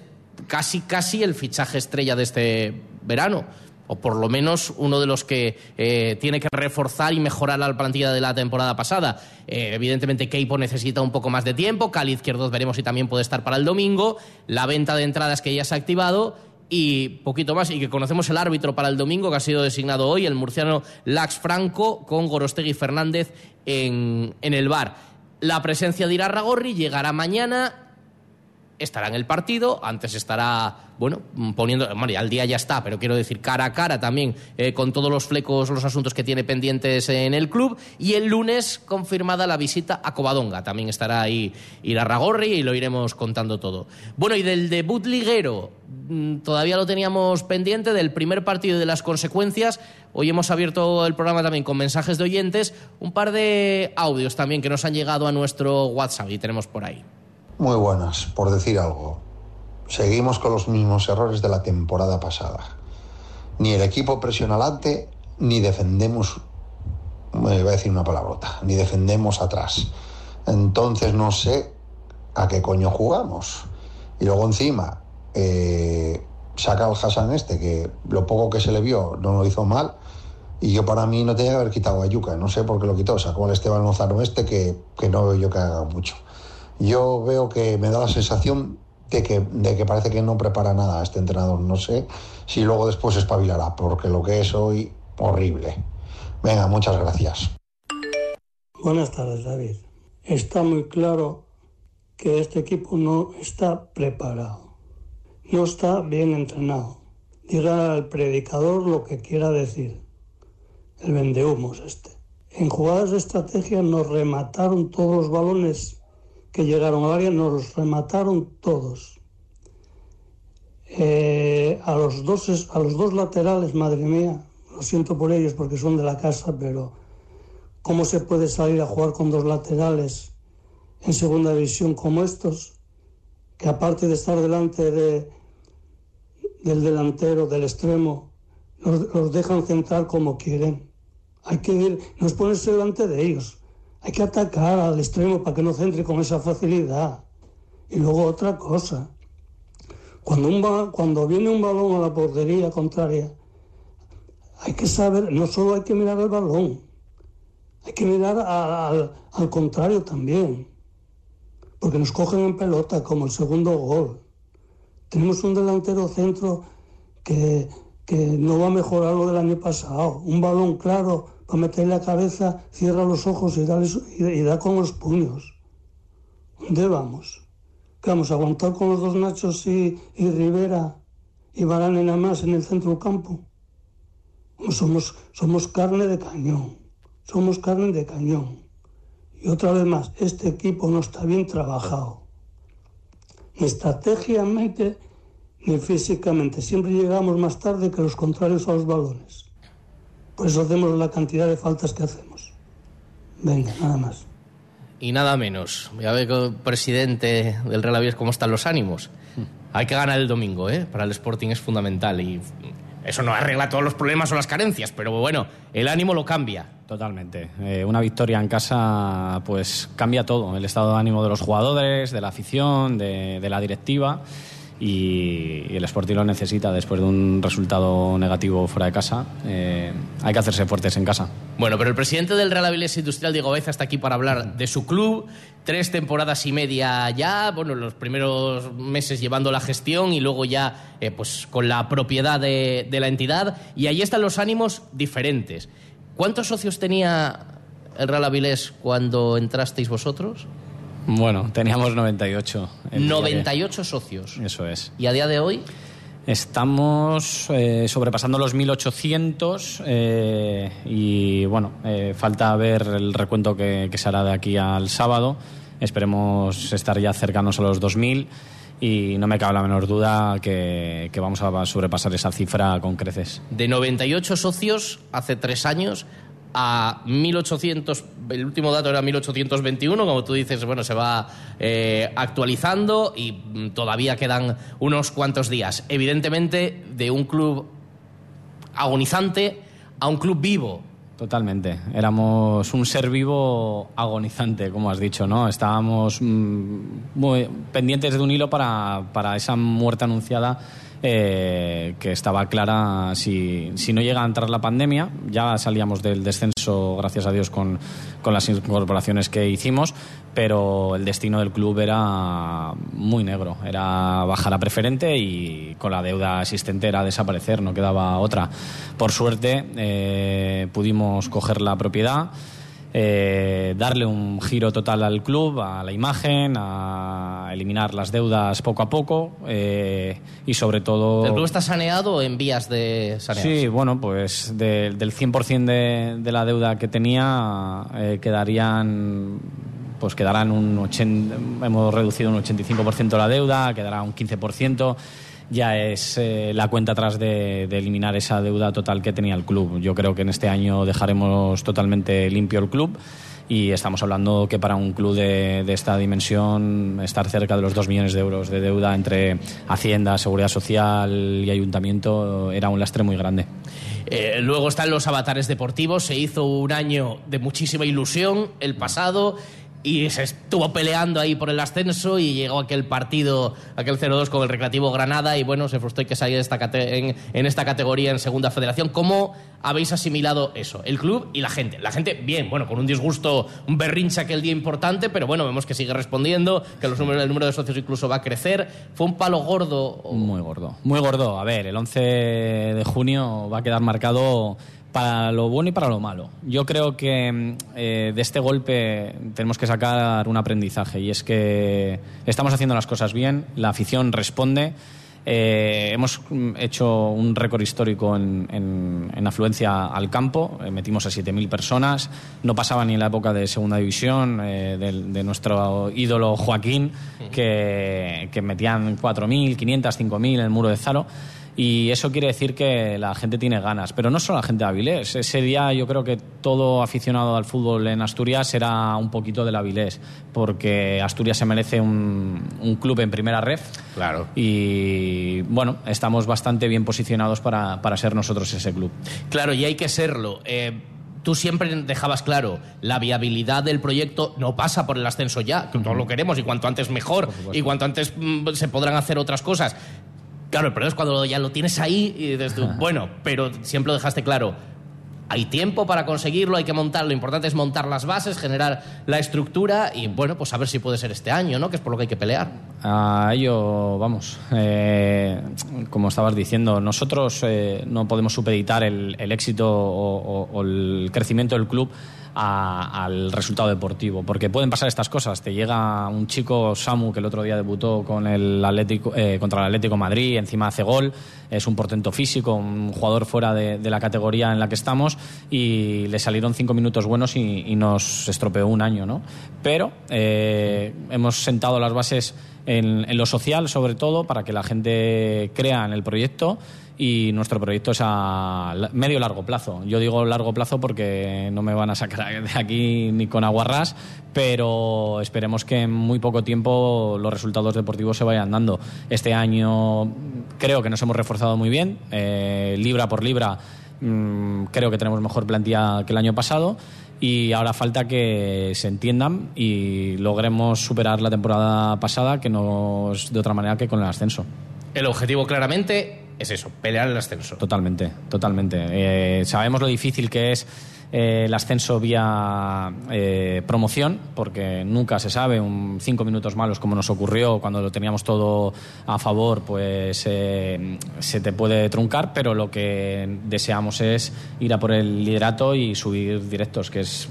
casi, casi el fichaje estrella de este verano o por lo menos uno de los que eh, tiene que reforzar y mejorar la plantilla de la temporada pasada. Eh, evidentemente, Keipo necesita un poco más de tiempo, Cali Izquierdos veremos si también puede estar para el domingo, la venta de entradas que ya se ha activado y poquito más, y que conocemos el árbitro para el domingo que ha sido designado hoy, el murciano Lax Franco, con Gorostegui Fernández en, en el bar. La presencia de Irarragorri llegará mañana, estará en el partido, antes estará, bueno, poniendo, bueno, ya el día ya está, pero quiero decir cara a cara también eh, con todos los flecos, los asuntos que tiene pendientes en el club, y el lunes confirmada la visita a Covadonga, también estará ahí Irarragorri y lo iremos contando todo. Bueno, y del debut liguero, mm, todavía lo teníamos pendiente, del primer partido y de las consecuencias, hoy hemos abierto el programa también con mensajes de oyentes, un par de audios también que nos han llegado a nuestro WhatsApp y tenemos por ahí. Muy buenas, por decir algo. Seguimos con los mismos errores de la temporada pasada. Ni el equipo presiona adelante, ni defendemos, me voy a decir una palabrota, ni defendemos atrás. Entonces no sé a qué coño jugamos. Y luego encima, eh, saca al Hassan este, que lo poco que se le vio no lo hizo mal. Y yo para mí no tenía que haber quitado a Yuca, no sé por qué lo quitó. Sacó al Esteban Lozano este, que, que no veo yo que haga mucho yo veo que me da la sensación de que, parece que no prepara nada este entrenador. No sé si luego después espabilará, porque lo que es hoy, horrible. Venga, muchas gracias. Buenas tardes, David. Está muy claro que este equipo no está preparado, no está bien entrenado. Dirá al predicador lo que quiera decir. El vendehumos este. En jugadas de estrategia nos remataron todos los balones que llegaron al área nos los remataron todos. Eh, a, los dos, a los dos laterales, madre mía, lo siento por ellos porque son de la casa, pero ¿cómo se puede salir a jugar con dos laterales en segunda división como estos? Que aparte de estar delante de, del delantero, del extremo, los, dejan centrar como quieren. Hay que ir, nos ponerse delante de ellos. Hay que atacar al extremo para que no centre con esa facilidad. Y luego otra cosa. Cuando, un cuando viene un balón a la portería contraria, hay que saber, no solo hay que mirar el balón, hay que mirar al contrario también. Porque nos cogen en pelota como el segundo gol. Tenemos un delantero centro que, que no va a mejorar lo del año pasado. Un balón claro para meterle la cabeza, cierra los ojos y, y, da con los puños. ¿Dónde vamos? ¿Qué vamos a aguantar con los dos Nachos y, y Rivera y Barane nada más en el centro del campo? Somos, somos carne de cañón, somos carne de cañón. Y otra vez más, este equipo no está bien trabajado. Ni estratégicamente ni físicamente. Siempre llegamos más tarde que los contrarios a los balones. Por eso hacemos la cantidad de faltas que hacemos. Venga, nada más. Y nada menos. Ya ve el presidente del Real Avilés cómo están los ánimos. Hay que ganar el domingo, ¿eh? Para el Sporting es fundamental y eso no arregla todos los problemas o las carencias, pero bueno, el ánimo lo cambia. Totalmente. Eh, una victoria en casa pues cambia todo, el estado de ánimo de los jugadores, de la afición, de, de la directiva y, el Sporting lo necesita después de un resultado negativo fuera de casa. Eh, hay que hacerse fuertes en casa. Bueno, pero el presidente del Real Avilés Industrial, Diego Beza, está aquí para hablar de su club. Tres temporadas y media ya, bueno, los primeros meses llevando la gestión y luego ya eh, pues con la propiedad de, de la entidad. Y ahí están los ánimos diferentes. ¿Cuántos socios tenía el Real Avilés cuando entrasteis vosotros? Bueno, teníamos 98. 98 socios. Eso es. ¿Y a día de hoy? Estamos eh, sobrepasando los 1.800 eh, y bueno, eh, falta ver el recuento que, que se hará de aquí al sábado. Esperemos estar ya cercanos a los 2.000 y no me cabe la menor duda que, que vamos a sobrepasar esa cifra con creces. De 98 socios hace tres años a 1800, el último dato era 1821, como tú dices, bueno, se va eh, actualizando y mm, todavía quedan unos cuantos días. Evidentemente, de un club agonizante a un club vivo. Totalmente. Éramos un ser vivo agonizante, como has dicho, ¿no? Estábamos mm, muy pendientes de un hilo para, para esa muerte anunciada eh, que estaba clara si, si, no llega a entrar la pandemia. Ya salíamos del descenso, gracias a Dios, con, con las incorporaciones que hicimos, pero el destino del club era muy negro. Era bajar a preferente y con la deuda existente era desaparecer, no quedaba otra. Por suerte eh, pudimos coger la propiedad. Eh, darle un giro total al club, a la imagen, a eliminar las deudas poco a poco eh, y sobre todo... ¿El club está saneado en vías de saneado? Sí, bueno, pues de, del 100% de, de, la deuda que tenía eh, quedarían... Pues quedarán un 80, hemos reducido un 85% la deuda, quedará un 15% ya es eh, la cuenta atrás de, eliminar esa deuda total que tenía el club. Yo creo que en este año dejaremos totalmente limpio el club y estamos hablando que para un club de, de esta dimensión estar cerca de los 2 millones de euros de deuda entre Hacienda, Seguridad Social y Ayuntamiento era un lastre muy grande. Eh, luego están los avatares deportivos. Se hizo un año de muchísima ilusión el pasado y se estuvo peleando ahí por el ascenso y llegó aquel partido, aquel 0-2 con el Recreativo Granada y bueno, se frustró que saliera esta en, en, esta categoría en Segunda Federación. ¿Cómo habéis asimilado eso? El club y la gente. La gente, bien, bueno, con un disgusto, un berrinche aquel día importante, pero bueno, vemos que sigue respondiendo, que los números, el número de socios incluso va a crecer. ¿Fue un palo gordo? Muy gordo, muy gordo. A ver, el 11 de junio va a quedar marcado para lo bueno y para lo malo. Yo creo que eh, de este golpe tenemos que sacar un aprendizaje y es que estamos haciendo las cosas bien, la afición responde. Eh, hemos hecho un récord histórico en, en, en afluencia al campo, eh, metimos a 7.000 personas, no pasaba ni en la época de Segunda División, eh, de, de, nuestro ídolo Joaquín, que, que metían 4.000, 500, 5.000 en el muro de Zaro y eso quiere decir que la gente tiene ganas, pero no solo la gente de Avilés. Ese día yo creo que todo aficionado al fútbol en Asturias será un poquito del Avilés, porque Asturias se merece un, un, club en primera red. Claro. Y bueno, estamos bastante bien posicionados para, para ser nosotros ese club. Claro, y hay que serlo. Eh tú siempre dejabas claro, la viabilidad del proyecto no pasa por el ascenso ya, que todos lo queremos y cuanto antes mejor y cuanto antes mm, se podrán hacer otras cosas. Claro, el problema es cuando ya lo tienes ahí y dices tú, bueno, pero siempre lo dejaste claro. Hay tiempo para conseguirlo, hay que montarlo. Lo importante es montar las bases, generar la estructura y, bueno, pues a ver si puede ser este año, ¿no? Que es por lo que hay que pelear. A ello, vamos, eh, como estabas diciendo, nosotros eh, no podemos supeditar el, el éxito o, o, o el crecimiento del club al resultado deportivo, porque pueden pasar estas cosas. Te llega un chico, Samu, que el otro día debutó con el Atlético, eh, contra el Atlético Madrid, encima hace gol, es un portento físico, un jugador fuera de, la categoría en la que estamos, y le salieron cinco minutos buenos y, nos estropeó un año, ¿no? Pero eh, hemos sentado las bases en lo social, sobre todo, para que la gente crea en el proyecto y nuestro proyecto es a medio largo plazo. Yo digo largo plazo porque no me van a sacar *laughs* de aquí ni con aguarras, pero esperemos que en muy poco tiempo los resultados deportivos se vayan dando. Este año creo que nos hemos reforzado muy bien, eh, libra por libra mmm, creo que tenemos mejor plantilla que el año pasado y ahora falta que se entiendan y logremos superar la temporada pasada que nos de otra manera que con el ascenso. El objetivo claramente es eso, pelear el ascenso. Totalmente, totalmente. Eh, sabemos lo difícil que es eh, el ascenso vía eh, promoción, porque nunca se sabe, un cinco minutos malos como nos ocurrió cuando lo teníamos todo a favor, pues eh, se te puede truncar, pero lo que deseamos es ir a por el liderato y subir directos, que es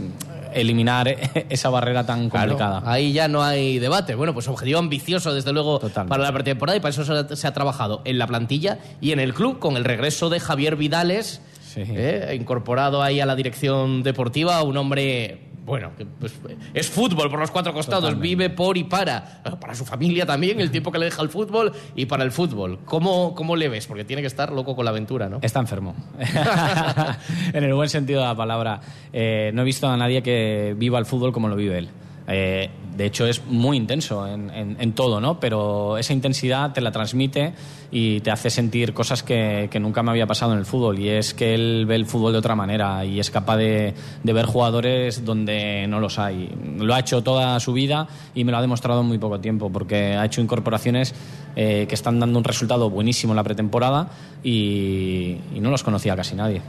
eliminar *laughs* esa barrera tan complicada. ahí ya no hay debate. Bueno, pues objetivo ambicioso, desde luego, para la pretemporada y para eso se, se ha trabajado en la plantilla y en el club con el regreso de Javier Vidales ¿eh? incorporado ahí a la dirección deportiva, un hombre bueno, pues, es fútbol por los cuatro costados, vive por y para, para su familia también, el tiempo que le deja el fútbol y para el fútbol. ¿Cómo, cómo le ves? Porque tiene que estar loco con la aventura, ¿no? Está enfermo, *laughs* en el buen sentido de la palabra. Eh, no he visto a nadie que viva el fútbol como lo vive él. Eh, de hecho, es muy intenso en, todo, ¿no? Pero esa intensidad te la transmite y te hace sentir cosas que, nunca me había pasado en el fútbol. Y es que él ve el fútbol de otra manera y es capaz de, ver jugadores donde no los hay. Lo ha hecho toda su vida y me lo ha demostrado en muy poco tiempo, porque ha hecho incorporaciones eh, que están dando un resultado buenísimo en la pretemporada y, no los conocía casi nadie.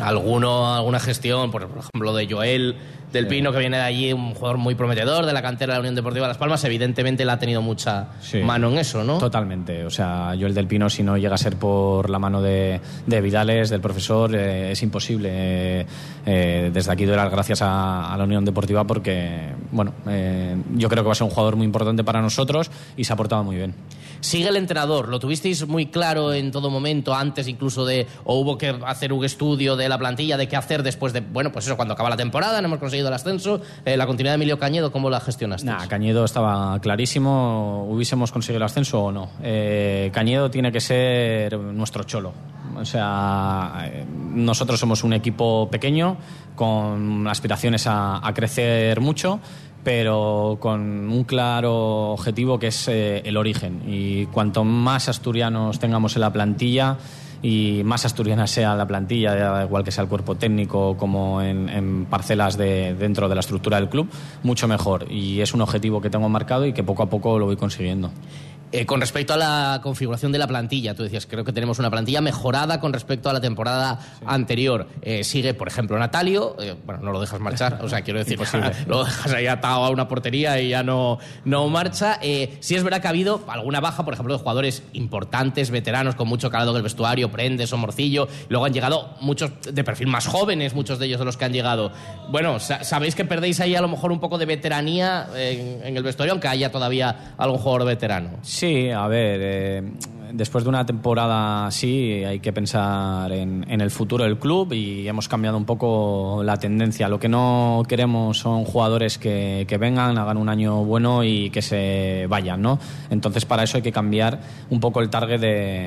¿Alguno, alguna gestión, por ejemplo, de Joel del Pino, que viene de allí, un jugador muy prometedor de la cantera de la Unión Deportiva Las Palmas, evidentemente le ha tenido mucha mano en eso, ¿no? Totalmente. O sea, yo el del Pino, si no llega a ser por la mano de, Vidales, del profesor, eh, es imposible. Eh, eh, desde aquí doy las gracias a, la Unión Deportiva porque, bueno, yo creo que va a ser un jugador muy importante para nosotros y se ha portado muy bien. Sigue el entrenador, lo tuvisteis muy claro en todo momento, antes incluso de, o hubo que hacer un estudio de la plantilla, de qué hacer después de, bueno, pues eso, cuando acaba la temporada, no hemos conseguido el ascenso, eh, la continuidad de Emilio Cañedo, ¿cómo la gestionaste? Cañedo estaba clarísimo, hubiésemos conseguido el ascenso o no. Eh, Cañedo tiene que ser nuestro cholo. O sea, eh, nosotros somos un equipo pequeño con aspiraciones a crecer mucho pero con un claro objetivo que es el origen. Y cuanto más asturianos tengamos en la plantilla y más asturiana sea la plantilla, igual que sea el cuerpo técnico como en, parcelas de, dentro de la estructura del club, mucho mejor. Y es un objetivo que tengo marcado y que poco a poco lo voy consiguiendo. Eh, con respecto a la configuración de la plantilla, tú decías, creo que tenemos una plantilla mejorada con respecto a la temporada anterior. Eh, sigue, por ejemplo, Natalio, eh, bueno, no lo dejas marchar, o sea, quiero decir, *laughs* *laughs* lo dejas ahí atado a una portería y ya no, no marcha. sí es verdad que ha habido alguna baja, por ejemplo, de jugadores importantes, veteranos, con mucho calado del vestuario, Prendes o Morcillo. Luego han llegado muchos de perfil más jóvenes, muchos de ellos de los que han llegado. Bueno, sabéis que perdéis ahí a lo mejor un poco de veteranía en, en el vestuario, aunque haya todavía algún jugador veterano. Sí, a ver, eh, después de una temporada así hay que pensar en, el futuro del club y hemos cambiado un poco la tendencia. Lo que no queremos son jugadores que, vengan, hagan un año bueno y que se vayan, ¿no? Entonces para eso hay que cambiar un poco el target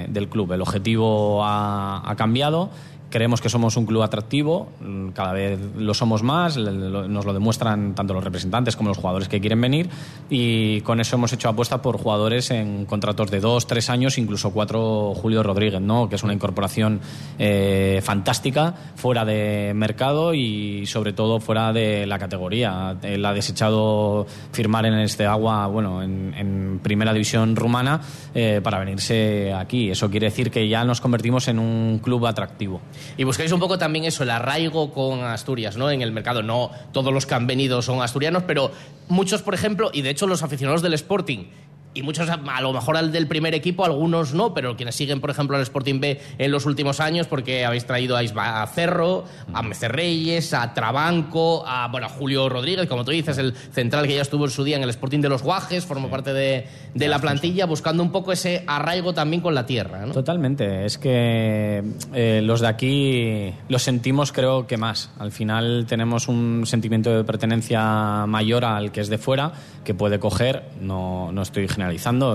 del club. El objetivo ha cambiado Creemos que somos un club atractivo, mm, cada vez lo somos más, nos lo demuestran tanto los representantes como los jugadores que quieren venir y con eso hemos hecho apuesta por jugadores en contratos de dos, tres años, incluso cuatro Julio Rodríguez, ¿no? que es una incorporación eh, fantástica fuera de mercado y sobre todo fuera de la categoría. Él ha desechado firmar en este agua, bueno, en, primera división rumana eh, para venirse aquí. Eso quiere decir que ya nos convertimos en un club atractivo. Y buscáis un poco también eso, el arraigo con Asturias, ¿no? En el mercado. No todos los que han venido son asturianos, pero muchos, por ejemplo, y de hecho los aficionados del Sporting y muchos a lo mejor al del primer equipo, algunos no, pero quienes siguen, por ejemplo, al Sporting B en los últimos años, porque habéis traído a, Isba, Cerro, a Mecerreyes, a Trabanco, a, bueno, Julio Rodríguez, como tú dices, el central que ya estuvo en su día en el Sporting de los Guajes, formó parte de, la plantilla, buscando un poco ese arraigo también con la tierra. ¿no? Totalmente, es que eh, los de aquí los sentimos creo que más. Al final tenemos un sentimiento de pertenencia mayor al que es de fuera, que puede coger, no, no estoy generando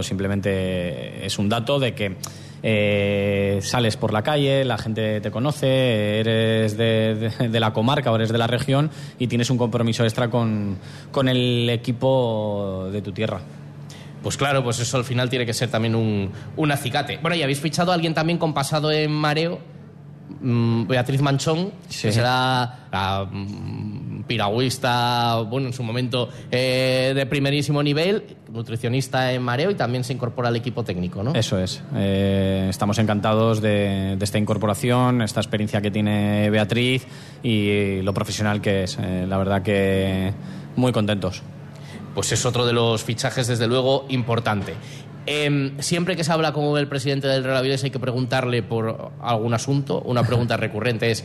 simplemente es un dato de que eh, sales por la calle, la gente te conoce, eres de, la comarca o eres de la región y tienes un compromiso extra con, el equipo de tu tierra. Pues claro, pues eso al final tiene que ser también un, un acicate. Bueno, y habéis fichado a alguien también con pasado en mareo, mm, Beatriz Manchón, que será la mm, piragüista, bueno, en su momento eh, de primerísimo nivel, nutricionista en mareo y también se incorpora al equipo técnico, ¿no? Eso es. Eh, estamos encantados de, esta incorporación, esta experiencia que tiene Beatriz y lo profesional que es. Eh, la verdad que muy contentos. Pues es otro de los fichajes, desde luego, importante. Em, siempre que se habla con el presidente del Real Avilés hay que preguntarle por algún asunto. Una pregunta *laughs* recurrente es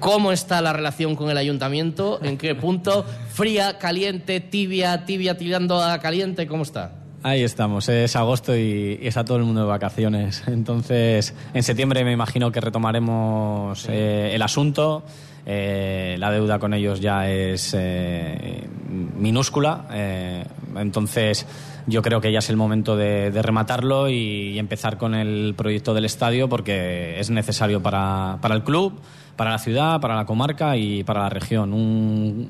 ¿Cómo está la relación con el ayuntamiento? ¿En qué punto? ¿Fría, caliente, tibia, tibia tirando a caliente? ¿Cómo está? Ahí estamos, es agosto y, y está todo el mundo de vacaciones. Entonces, en septiembre me imagino que retomaremos eh, el asunto. Eh, la deuda con ellos ya es eh, minúscula. entonces, yo creo que ya es el momento de, de rematarlo y, y empezar con el proyecto del estadio porque es necesario para, para el club, para la ciudad, para la comarca y para la región. Un-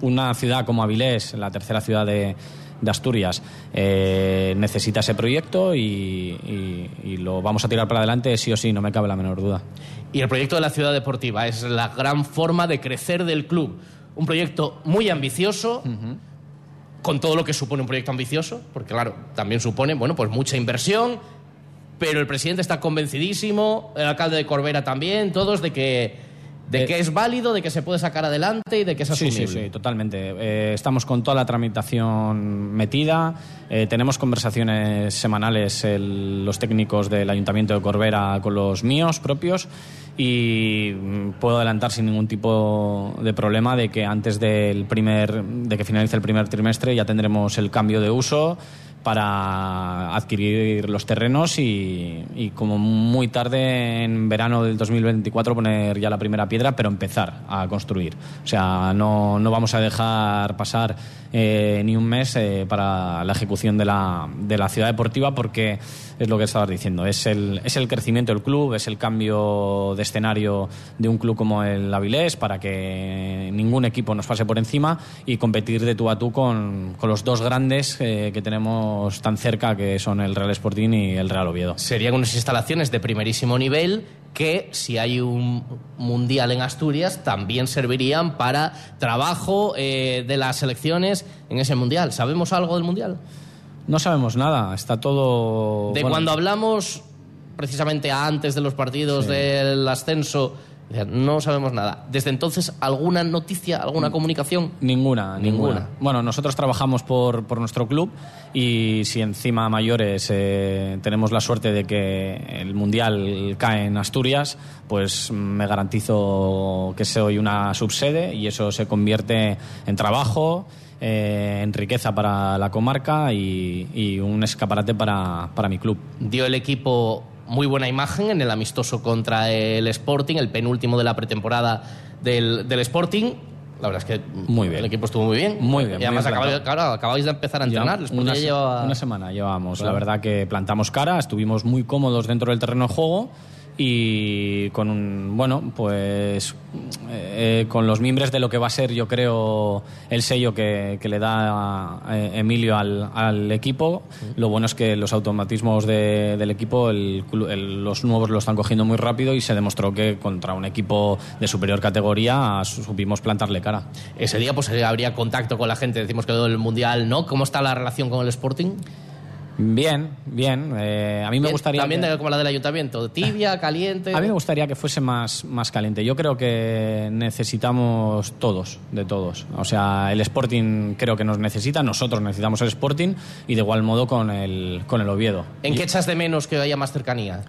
una ciudad como Avilés, la tercera ciudad de, de Asturias, eh, necesita ese proyecto y, y- y lo vamos a tirar para adelante sí o sí, no me cabe la menor duda. Y el proyecto de la ciudad deportiva es la gran forma de crecer del club. Un proyecto muy ambicioso, con todo lo que supone un proyecto ambicioso, porque claro, también supone, bueno, pues mucha inversión, pero el presidente está convencidísimo, el alcalde de Corbera también, todos de que de que es válido, de que se puede sacar adelante y de que es asumible. sí, sí, totalmente. Eh, estamos con toda la tramitación metida. Eh, tenemos conversaciones semanales el- los técnicos del Ayuntamiento de Corbera con los míos propios y mm, puedo adelantar sin ningún tipo de problema de que antes del primer, de que finalice el primer trimestre ya tendremos el cambio de uso para adquirir los terrenos y, como muy tarde en verano del 2024 poner ya la primera piedra, pero empezar a construir. O sea, no, no vamos a dejar pasar eh, ni un mes eh, para la ejecución de la, de la ciudad deportiva porque es lo que estabas diciendo, es el, es el crecimiento del club, es el cambio de escenario de un club como el Avilés para que ningún equipo nos pase por encima y competir de tú a tú con, con los dos grandes eh, que tenemos tan cerca que son el Real Sporting y el Real Oviedo. Serían unas instalaciones de primerísimo nivel que, si hay un mundial en Asturias, también servirían para trabajo eh, de las selecciones en ese mundial. ¿Sabemos algo del mundial? No sabemos nada, está todo... De bueno, cuando hablamos precisamente antes de los partidos Sí. del ascenso, no sabemos nada. Desde entonces, ¿alguna noticia, alguna comunicación? Ninguna, Ninguna. ninguna. Bueno, nosotros trabajamos por, por nuestro club y si encima mayores eh, tenemos la suerte de que el Mundial cae en Asturias, pues me garantizo que soy una subsede y eso se convierte en trabajo, eh, en riqueza para la comarca y, y un escaparate para, para mi club. Dio el equipo muy buena imagen en el amistoso contra el Sporting, el penúltimo de la pretemporada del, del Sporting. La verdad es que Muy bien. el equipo estuvo muy bien. Muy bien, Y además bien acabáis, plantado. claro, acabáis de empezar a entrenar. una, lleva- semana llevábamos. Claro. La verdad que plantamos cara, estuvimos muy cómodos dentro del terreno de juego y con un, bueno, pues eh, con los mimbres de lo que va a ser, yo creo, el sello que, que le da eh, Emilio al, al equipo. Lo bueno es que los automatismos de- del equipo, el el- los nuevos lo están cogiendo muy rápido y se demostró que contra un equipo de superior categoría supimos plantarle cara. Ese día pues habría contacto con la gente. Decimos que el Mundial, ¿no? ¿Cómo está la relación con el Sporting? Bien, bien. Eh, a mí me gustaría. También que- como la del ayuntamiento. Tibia, *laughs* caliente. A mí me gustaría que fuese más, más caliente. Yo creo que necesitamos todos, de todos. O sea, el Sporting creo que nos necesita, nosotros necesitamos el Sporting y de igual modo con el, con el Oviedo. ¿En qué echas de menos que haya más cercanía?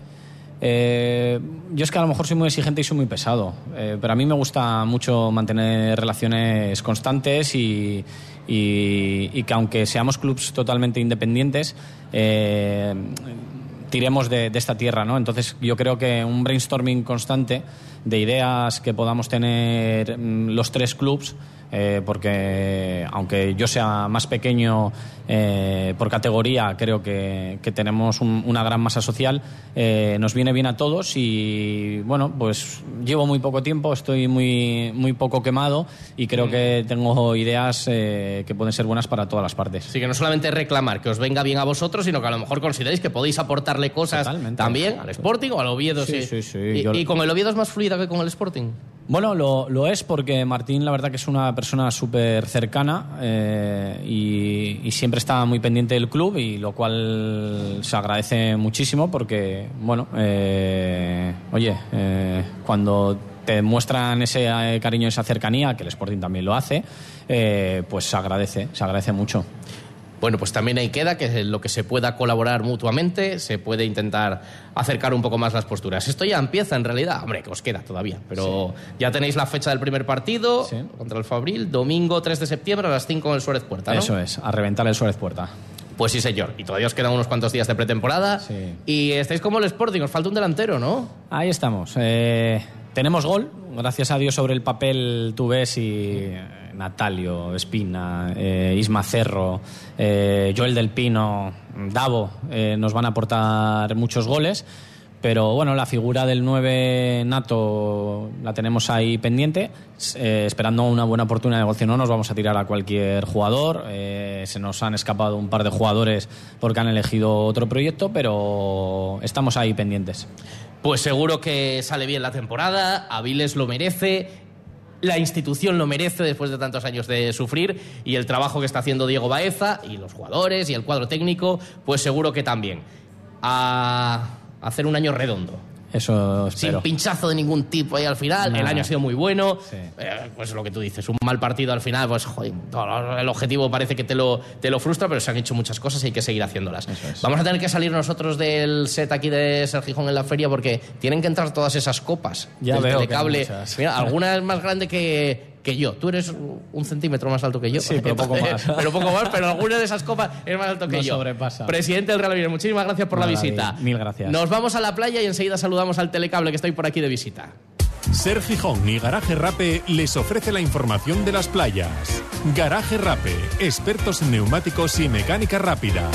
Eh, yo es que a lo mejor soy muy exigente y soy muy pesado, eh, pero a mí me gusta mucho mantener relaciones constantes y, y- que aunque seamos clubs totalmente independientes, eh, tiremos de, esta tierra, ¿no? Entonces yo creo que un brainstorming constante de ideas que podamos tener mm, los tres clubs, eh, porque aunque yo sea más pequeño eh, por categoría, creo que, que tenemos un- una gran masa social, eh, nos viene bien a todos y bueno, pues llevo muy poco tiempo, estoy muy, muy poco quemado y creo que tengo ideas eh, que pueden ser buenas para todas las partes. Así que no solamente reclamar que os venga bien a vosotros, sino que a lo mejor consideréis que podéis aportarle cosas también al Sporting o al Oviedo. Sí, Sí, sí, sí, ¿Y, yo- y con el Oviedo es más fluida que con el Sporting? Bueno, lo, lo es porque Martín la verdad que es una persona súper cercana eh, y, y siempre está muy pendiente del club y lo cual se agradece muchísimo porque, bueno, eh, oye, eh, cuando te muestran ese eh, cariño, esa cercanía, que el Sporting también lo hace, eh, pues se agradece, se agradece mucho. Bueno, pues también ahí queda que lo que se pueda colaborar mutuamente, se puede intentar acercar un poco más las posturas. Esto ya empieza en realidad, hombre, que os queda todavía, pero ya tenéis la fecha del primer partido contra el Fabril, domingo 3 de septiembre a las 5 en el Suárez Puerta, ¿no? Eso es, a reventar el Suárez Puerta. Pues sí, señor. Y todavía os quedan unos cuantos días de pretemporada. Y estáis como el Sporting, os falta un delantero, ¿no? Ahí estamos. Eh, tenemos gol, gracias a Dios sobre el papel tú ves y Natalio, Espina, eh, Isma Cerro, eh, Joel del Pino, Davo eh, nos van a aportar muchos goles. Pero bueno, la figura del 9 nato la tenemos ahí pendiente, esperando una buena oportunidad de negocio. No nos vamos a tirar a cualquier jugador. se nos han escapado un par de jugadores porque han elegido otro proyecto, pero estamos ahí pendientes. Pues seguro que sale bien la temporada, Aviles lo merece, la institución lo merece después de tantos años de sufrir y el trabajo que está haciendo Diego Baeza y los jugadores y el cuadro técnico, pues seguro que también. A hacer un año redondo. Eso Sin espero. pinchazo de ningún tipo ahí al final. El año ha sido muy bueno. Eh, pues lo que tú dices, un mal partido al final, pues joder, el objetivo parece que te lo, te lo frustra, pero se han hecho muchas cosas y hay que seguir haciéndolas. Vamos a tener que salir nosotros del set aquí de Ser Gijón en la feria porque tienen que entrar todas esas copas Ya del veo telecable. Mira, alguna es más grande que, que yo. Tú eres un centímetro más alto que yo. Sí, pero poco más. *laughs* pero poco más, pero alguna de esas copas es más alto que No yo. sobrepasa. Presidente del Real Oviedo, muchísimas gracias por la visita. David, mil gracias. Nos vamos a la playa y enseguida saludamos al telecable que estoy por aquí de visita. Ser Gijón y Garaje Rape les ofrece la información de las playas. Garaje Rape, expertos en neumáticos y mecánica rápida.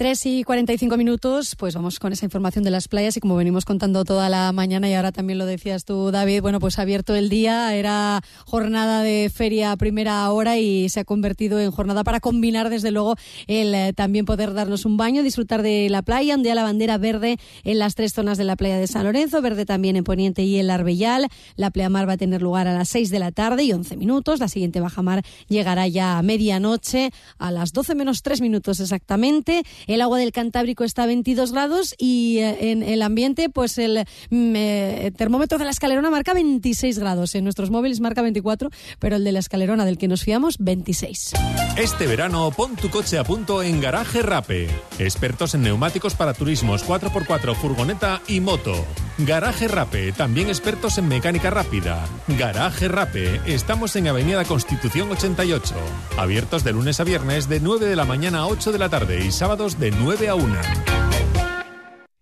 3 y 45 minutos, pues vamos con esa información de las playas y como venimos contando toda la mañana y ahora también lo decías tú, David, bueno, pues ha abierto el día, era jornada de feria primera hora y se ha convertido en jornada para combinar desde luego el eh, también poder darnos un baño, disfrutar de la playa, un día la bandera verde en las tres zonas de la playa de San Lorenzo, verde también en Poniente y en Arbellal, la pleamar va a tener lugar a las 6 de la tarde y 11 minutos, la siguiente bajamar llegará ya a medianoche, a las 12 menos 3 minutos exactamente, el agua del Cantábrico está a 22 grados y eh, en el ambiente, pues el mm, eh, termómetro de la escalerona marca 26 grados. En nuestros móviles marca 24, pero el de la escalerona del que nos fiamos, 26. Este verano pon tu coche a punto en Garaje Rape. Expertos en neumáticos para turismos 4x4, furgoneta y moto. Garaje Rape, también expertos en mecánica rápida. Garaje Rape, estamos en Avenida Constitución 88. Abiertos de lunes a viernes de 9 de la mañana a 8 de la tarde y sábados de 9 a 1.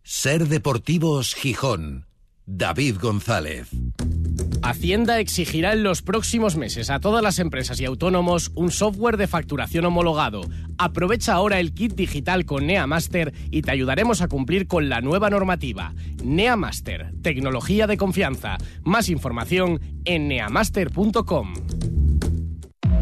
Ser Deportivos Gijón. David González. Hacienda exigirá en los próximos meses a todas las empresas y autónomos un software de facturación homologado. Aprovecha ahora el kit digital con NeaMaster y te ayudaremos a cumplir con la nueva normativa. NeaMaster, tecnología de confianza. Más información en neamaster.com.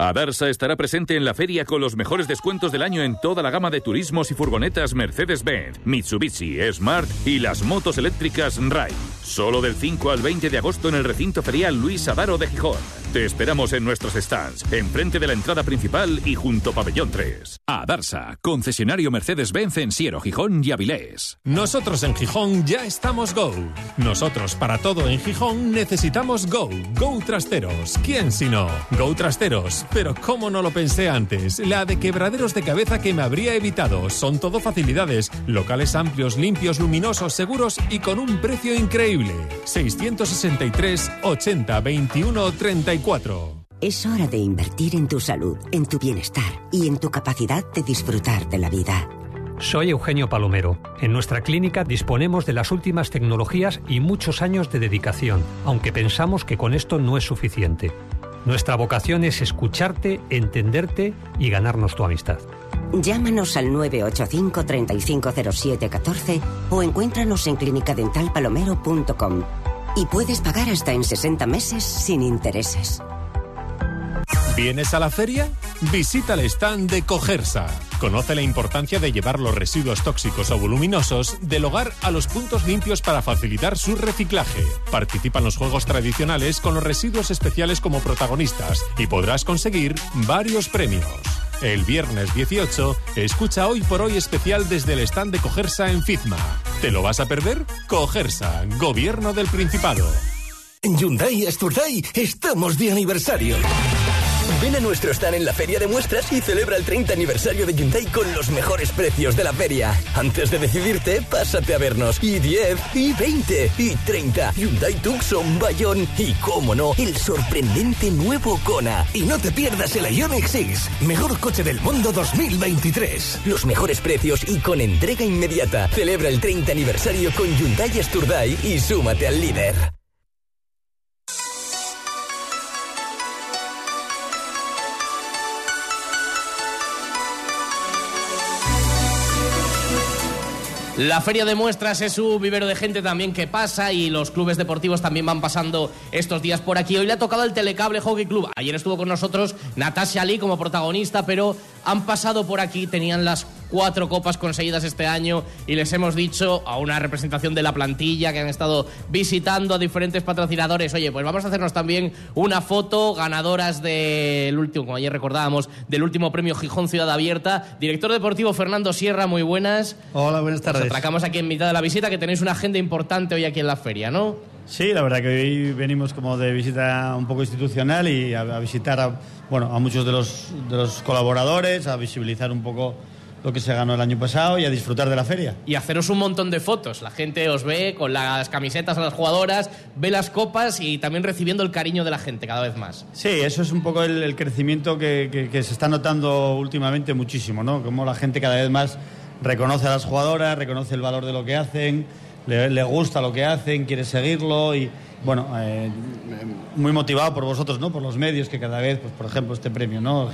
Adarsa estará presente en la feria con los mejores descuentos del año en toda la gama de turismos y furgonetas Mercedes-Benz, Mitsubishi, Smart y las motos eléctricas RAI. Solo del 5 al 20 de agosto en el recinto ferial Luis Adaro de Gijón. Te esperamos en nuestros stands, enfrente de la entrada principal y junto Pabellón 3. Adarsa, concesionario Mercedes-Benz en Siero, Gijón y Avilés. Nosotros en Gijón ya estamos Go. Nosotros para todo en Gijón necesitamos Go. Go Trasteros. ¿Quién si no? Go Trasteros. Pero cómo no lo pensé antes. La de quebraderos de cabeza que me habría evitado. Son todo facilidades. Locales amplios, limpios, luminosos, seguros y con un precio increíble. 663 80 21 34. Es hora de invertir en tu salud, en tu bienestar y en tu capacidad de disfrutar de la vida. Soy Eugenio Palomero. En nuestra clínica disponemos de las últimas tecnologías y muchos años de dedicación, aunque pensamos que con esto no es suficiente. Nuestra vocación es escucharte, entenderte y ganarnos tu amistad. Llámanos al 985 350714 o encuéntranos en clinicadentalpalomero.com y puedes pagar hasta en 60 meses sin intereses. ¿Vienes a la feria? Visita el stand de Cogersa. Conoce la importancia de llevar los residuos tóxicos o voluminosos del hogar a los puntos limpios para facilitar su reciclaje. Participa en los juegos tradicionales con los residuos especiales como protagonistas y podrás conseguir varios premios. El viernes 18, escucha Hoy por Hoy especial desde el stand de Cogersa en Fizma. ¿Te lo vas a perder? Cogersa, Gobierno del Principado. En Hyundai Asturday estamos de aniversario. Ven a nuestro stand en la feria de muestras y celebra el 30 aniversario de Hyundai con los mejores precios de la feria. Antes de decidirte, pásate a vernos. Y 10, y 20, y 30. Hyundai Tucson, Bayón y, cómo no, el sorprendente nuevo Kona. Y no te pierdas el Ioniq 6, mejor coche del mundo 2023. Los mejores precios y con entrega inmediata. Celebra el 30 aniversario con Hyundai Asturday y súmate al líder. La feria de muestras es un vivero de gente también que pasa y los clubes deportivos también van pasando estos días por aquí. Hoy le ha tocado el Telecable Hockey Club. Ayer estuvo con nosotros Natasha Lee como protagonista, pero han pasado por aquí, tenían las cuatro copas conseguidas este año y les hemos dicho a una representación de la plantilla que han estado visitando a diferentes patrocinadores, oye, pues vamos a hacernos también una foto, ganadoras del último, como ayer recordábamos, del último premio Gijón Ciudad Abierta. Director deportivo Fernando Sierra, muy buenas. Hola, buenas tardes. Nos atracamos aquí en mitad de la visita, que tenéis una agenda importante hoy aquí en la feria, ¿no? Sí, la verdad que hoy venimos como de visita un poco institucional y a, a visitar a, bueno, a muchos de los, de los colaboradores, a visibilizar un poco lo que se ganó el año pasado y a disfrutar de la feria. Y haceros un montón de fotos. La gente os ve con las camisetas a las jugadoras, ve las copas y también recibiendo el cariño de la gente cada vez más. Sí, eso es un poco el, el crecimiento que, que, que, se está notando últimamente muchísimo, ¿no? Como la gente cada vez más reconoce a las jugadoras, reconoce el valor de lo que hacen, le, le gusta lo que hacen, quiere seguirlo y bueno, eh, muy motivado por vosotros, ¿no? Por los medios que cada vez, pues por ejemplo, este premio, ¿no?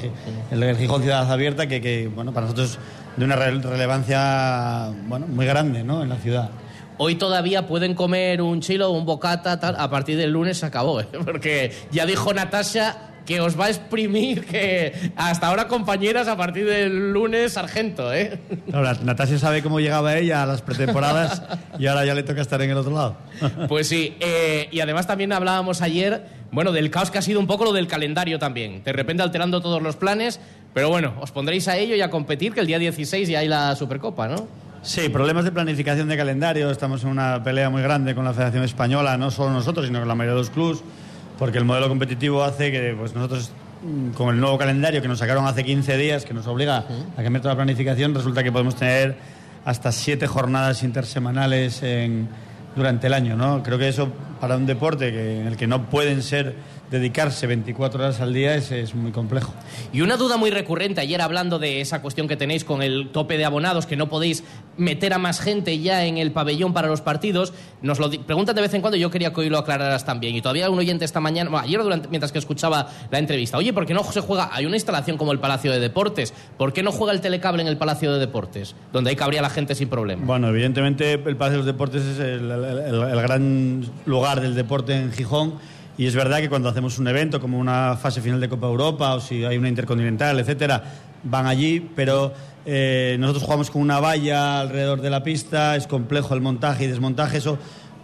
El, el Gijón Ciudad Abierta, que, que, bueno, para nosotros de una re relevancia, bueno, muy grande, ¿no? En la ciudad. Hoy todavía pueden comer un chilo, un bocata, tal. A partir del lunes se acabó, ¿eh? *laughs* Porque ya dijo Natasha que os va a exprimir, que hasta ahora compañeras a partir del lunes sargento, ¿eh? Natasha sabe cómo llegaba ella a las pretemporadas y ahora ya le toca estar en el otro lado. Pues sí, eh, y además también hablábamos ayer, bueno, del caos que ha sido un poco lo del calendario también, de repente alterando todos los planes, pero bueno, os pondréis a ello y a competir, que el día 16 ya hay la Supercopa, ¿no? Sí, problemas de planificación de calendario, estamos en una pelea muy grande con la Federación Española, no solo nosotros, sino con la mayoría de los clubes porque el modelo competitivo hace que pues nosotros con el nuevo calendario que nos sacaron hace 15 días, que nos obliga a cambiar toda la planificación, resulta que podemos tener hasta siete jornadas intersemanales en, durante el año. ¿no? Creo que eso para un deporte que, en el que no pueden ser dedicarse 24 horas al día es, es, muy complejo. Y una duda muy recurrente, ayer hablando de esa cuestión que tenéis con el tope de abonados, que no podéis meter a más gente ya en el pabellón para los partidos, nos lo preguntan de vez en cuando, yo quería que hoy lo aclararas también. Y todavía un oyente esta mañana, bueno, ayer durante, mientras que escuchaba la entrevista, oye, ¿por qué no se juega? Hay una instalación como el Palacio de Deportes, ¿por qué no juega el telecable en el Palacio de Deportes? Donde ahí cabría la gente sin problema. Bueno, evidentemente el Palacio de los Deportes es el, el, el, el gran lugar del deporte en Gijón y es verdad que cuando hacemos un evento como una fase final de Copa Europa o si hay una intercontinental, etcétera, van allí, pero eh, nosotros jugamos con una valla alrededor de la pista, es complejo el montaje y desmontaje, eso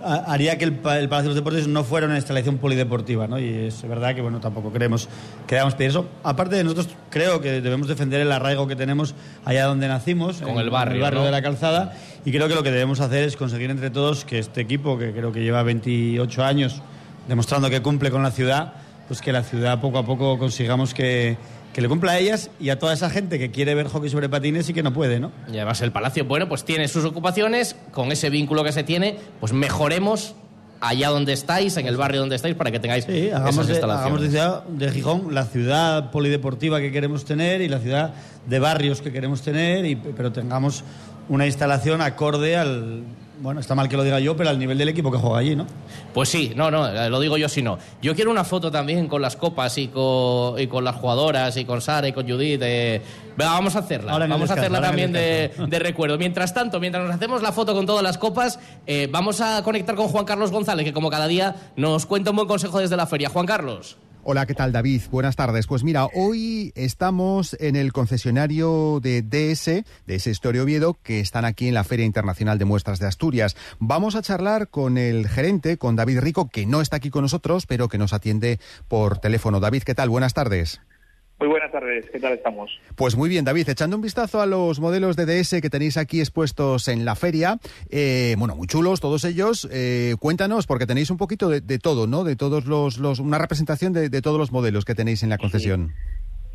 haría que el, el Palacio de los Deportes no fuera una instalación polideportiva, ¿no? Y es verdad que, bueno, tampoco creemos que debamos pedir eso. Aparte de nosotros, creo que debemos defender el arraigo que tenemos allá donde nacimos, con en, el barrio, el barrio ¿no? de la Calzada, y creo que lo que debemos hacer es conseguir entre todos que este equipo, que creo que lleva 28 años demostrando que cumple con la ciudad, pues que la ciudad poco a poco consigamos que, que le cumpla a ellas y a toda esa gente que quiere ver hockey sobre patines y que no puede, ¿no? Y además el Palacio, bueno, pues tiene sus ocupaciones, con ese vínculo que se tiene, pues mejoremos allá donde estáis, en el barrio donde estáis, para que tengáis sí, hagamos esas de, instalaciones. hagamos de, de Gijón la ciudad polideportiva que queremos tener y la ciudad de barrios que queremos tener, y, pero tengamos una instalación acorde al bueno, está mal que lo diga yo, pero al nivel del equipo que juega allí, ¿no? Pues sí, no, no, lo digo yo si no. Yo quiero una foto también con las copas y con, y con las jugadoras y con Sara y con Judith. Eh. Vamos a hacerla. Vamos a hacerla también de, recuerdo. Mientras tanto, mientras nos hacemos la foto con todas las copas, eh, vamos a conectar con Juan Carlos González, que como cada día nos cuenta un buen consejo desde la feria. Juan Carlos. Hola, ¿qué tal David? Buenas tardes. Pues mira, hoy estamos en el concesionario de DS, de ese Historia Oviedo, que están aquí en la Feria Internacional de Muestras de Asturias. Vamos a charlar con el gerente, con David Rico, que no está aquí con nosotros, pero que nos atiende por teléfono. David, ¿qué tal? Buenas tardes. Muy buenas tardes, ¿qué tal estamos? Pues muy bien, David, echando un vistazo a los modelos de DS que tenéis aquí expuestos en la feria, eh, bueno, muy chulos todos ellos, eh, cuéntanos, porque tenéis un poquito de, todo, ¿no? De todos los, los una representación de, todos los modelos que tenéis en la concesión.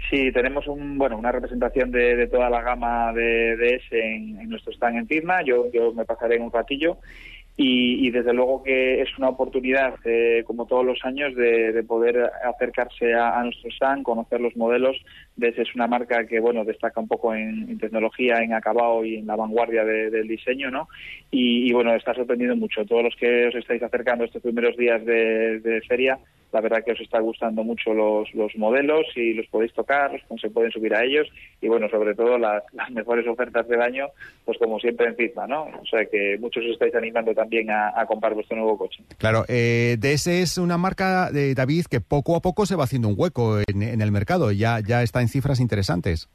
Sí. tenemos un, bueno, una representación de, toda la gama de DS en, en nuestro stand en firma. Yo, yo me pasaré en un ratillo y, desde luego que es una oportunidad, eh, como todos los años, de, poder acercarse a, nuestro stand, conocer los modelos. DES es una marca que bueno destaca un poco en, tecnología, en acabado y en la vanguardia del diseño, ¿no? Y, bueno, está sorprendiendo mucho. Todos los que os estáis acercando estos primeros días de feria la verdad que os está gustando mucho los, los modelos y los podéis tocar, se pueden subir a ellos y bueno, sobre todo las, mejores ofertas del año, pues como siempre en FITMA, ¿no? O sea que muchos os estáis animando también a, comprar vuestro nuevo coche. Claro, eh, DS es una marca de David que poco a poco se va haciendo un hueco en, en el mercado, ya, ya está en cifras interesantes.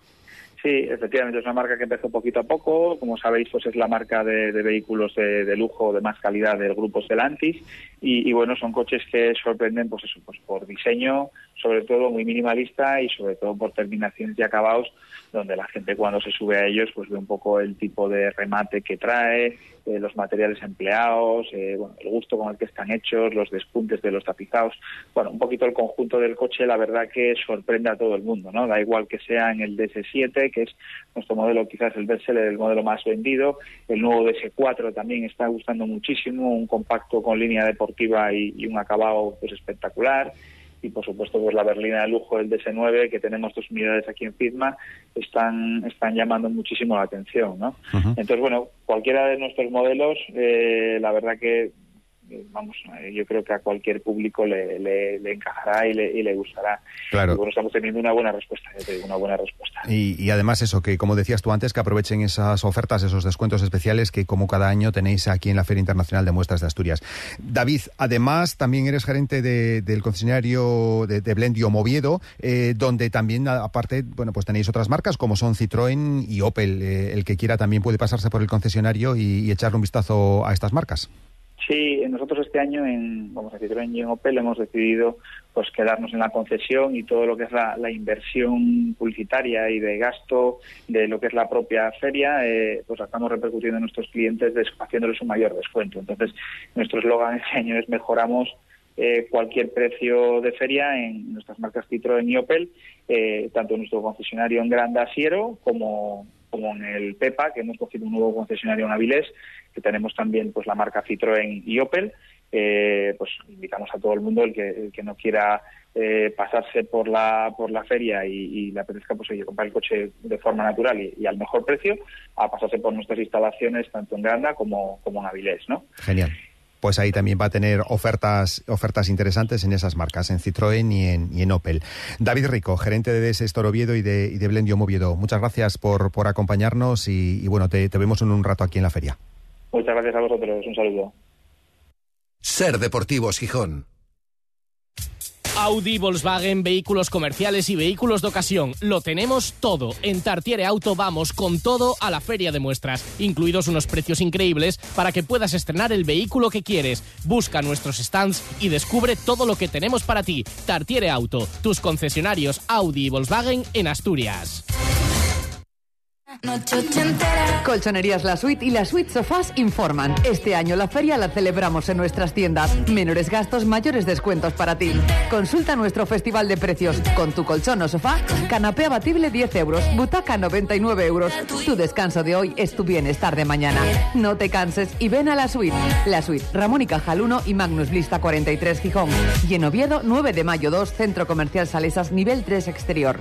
Sí, efectivamente es una marca que empezó poquito a poco. Como sabéis, pues es la marca de, vehículos de, lujo de más calidad del grupo Stellantis y, y, bueno, son coches que sorprenden, pues eso, pues por diseño, sobre todo muy minimalista y sobre todo por terminaciones y acabados donde la gente cuando se sube a ellos pues ve un poco el tipo de remate que trae, eh, los materiales empleados, eh, bueno, el gusto con el que están hechos, los despuntes de los tapizados, bueno, un poquito el conjunto del coche la verdad que sorprende a todo el mundo, ¿no? Da igual que sea en el DS7, que es nuestro modelo quizás el bestseller, el modelo más vendido, el nuevo DS4 también está gustando muchísimo, un compacto con línea deportiva y, un acabado pues espectacular, y por supuesto pues la berlina de lujo del DS9 que tenemos dos unidades aquí en FITMA están están llamando muchísimo la atención ¿no? entonces bueno cualquiera de nuestros modelos eh, la verdad que vamos, eh, yo creo que a cualquier público le, le, encajará y le, y le, gustará. Claro. Y bueno, estamos teniendo una buena respuesta, una buena respuesta. Y, además eso, que como decías tú antes, que aprovechen esas ofertas, esos descuentos especiales que como cada año tenéis aquí en la Feria Internacional de Muestras de Asturias. David, además también eres gerente del concesionario de, de Blendio Moviedo, eh, donde también aparte, bueno, pues tenéis otras marcas como son Citroën y Opel. Eh, el que quiera también puede pasarse por el concesionario y echarle un vistazo a estas marcas. Sí, nosotros este año en, vamos a decir, en Opel hemos decidido pues quedarnos en la concesión y todo lo que es la, inversión publicitaria y de gasto de lo que es la propia feria, eh, pues estamos repercutiendo en nuestros clientes haciéndoles un mayor descuento. Entonces, nuestro eslogan este año es mejoramos eh, cualquier precio de feria en nuestras marcas Citroën y Opel, eh, tanto en nuestro concesionario en Gran Asiero como como en el PEPA, que hemos cogido un nuevo concesionario en Avilés, que tenemos también pues la marca Citroën y Opel. Eh, pues invitamos a todo el mundo el que, que no quiera eh, pasarse por la por la feria y, y le apetezca pues oye, comprar el coche de forma natural y, al mejor precio a pasarse por nuestras instalaciones tanto en Granda como, como en Avilés, ¿no? Genial pues ahí también va a tener ofertas, ofertas interesantes en esas marcas, en Citroën y en, y en Opel. David Rico, gerente de DS y de, y de Blendio Moviedo, muchas gracias por, por acompañarnos y, bueno, te vemos en un rato aquí en la feria. Muchas gracias a vosotros, un saludo. Ser Deportivos Gijón. Audi, Volkswagen, vehículos comerciales y vehículos de ocasión. Lo tenemos todo. En Tartiere Auto vamos con todo a la feria de muestras, incluidos unos precios increíbles para que puedas estrenar el vehículo que quieres. Busca nuestros stands y descubre todo lo que tenemos para ti. Tartiere Auto, tus concesionarios Audi y Volkswagen en Asturias. Colchonerías La Suite y La Suite Sofás informan. Este año la feria la celebramos en nuestras tiendas. Menores gastos, mayores descuentos para ti. Consulta nuestro festival de precios. Con tu colchón o sofá, canapé abatible 10 euros, butaca 99 euros. Tu descanso de hoy es tu bienestar de mañana. No te canses y ven a La Suite. La Suite, Ramón y Cajal 1 y Magnus Lista 43 Gijón. Y en Oviedo, 9 de mayo 2, Centro Comercial Salesas, nivel 3 exterior.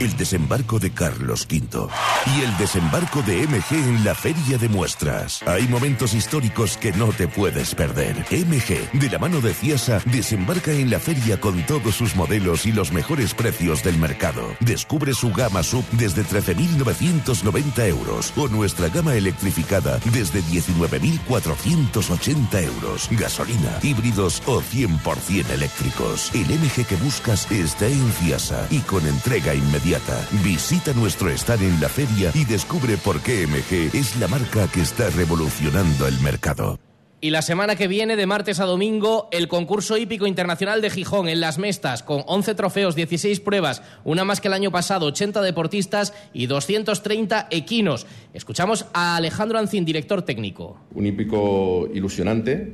el desembarco de Carlos V y el desembarco de MG en la Feria de Muestras. Hay momentos históricos que no te puedes perder. MG, de la mano de Ciasa, desembarca en la feria con todos sus modelos y los mejores precios del mercado. Descubre su gama sub desde 13.990 euros o nuestra gama electrificada desde 19.480 euros. Gasolina, híbridos o 100% eléctricos. El MG que buscas está en Ciasa y con entrega inmediata. Visita nuestro stand en la feria y descubre por qué MG es la marca que está revolucionando el mercado. Y la semana que viene, de martes a domingo, el concurso hípico internacional de Gijón en Las Mestas, con 11 trofeos, 16 pruebas, una más que el año pasado, 80 deportistas y 230 equinos. Escuchamos a Alejandro Ancín, director técnico. Un hípico ilusionante,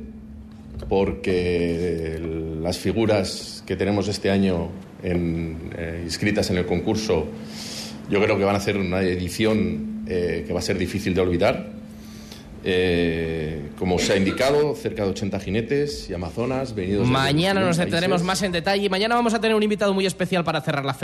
porque las figuras que tenemos este año en, eh, inscritas en el concurso, yo creo que van a hacer una edición eh, que va a ser difícil de olvidar. Eh, como se ha indicado, cerca de 80 jinetes y amazonas venidos. Mañana nos detenemos más en detalle. Mañana vamos a tener un invitado muy especial para cerrar la feria.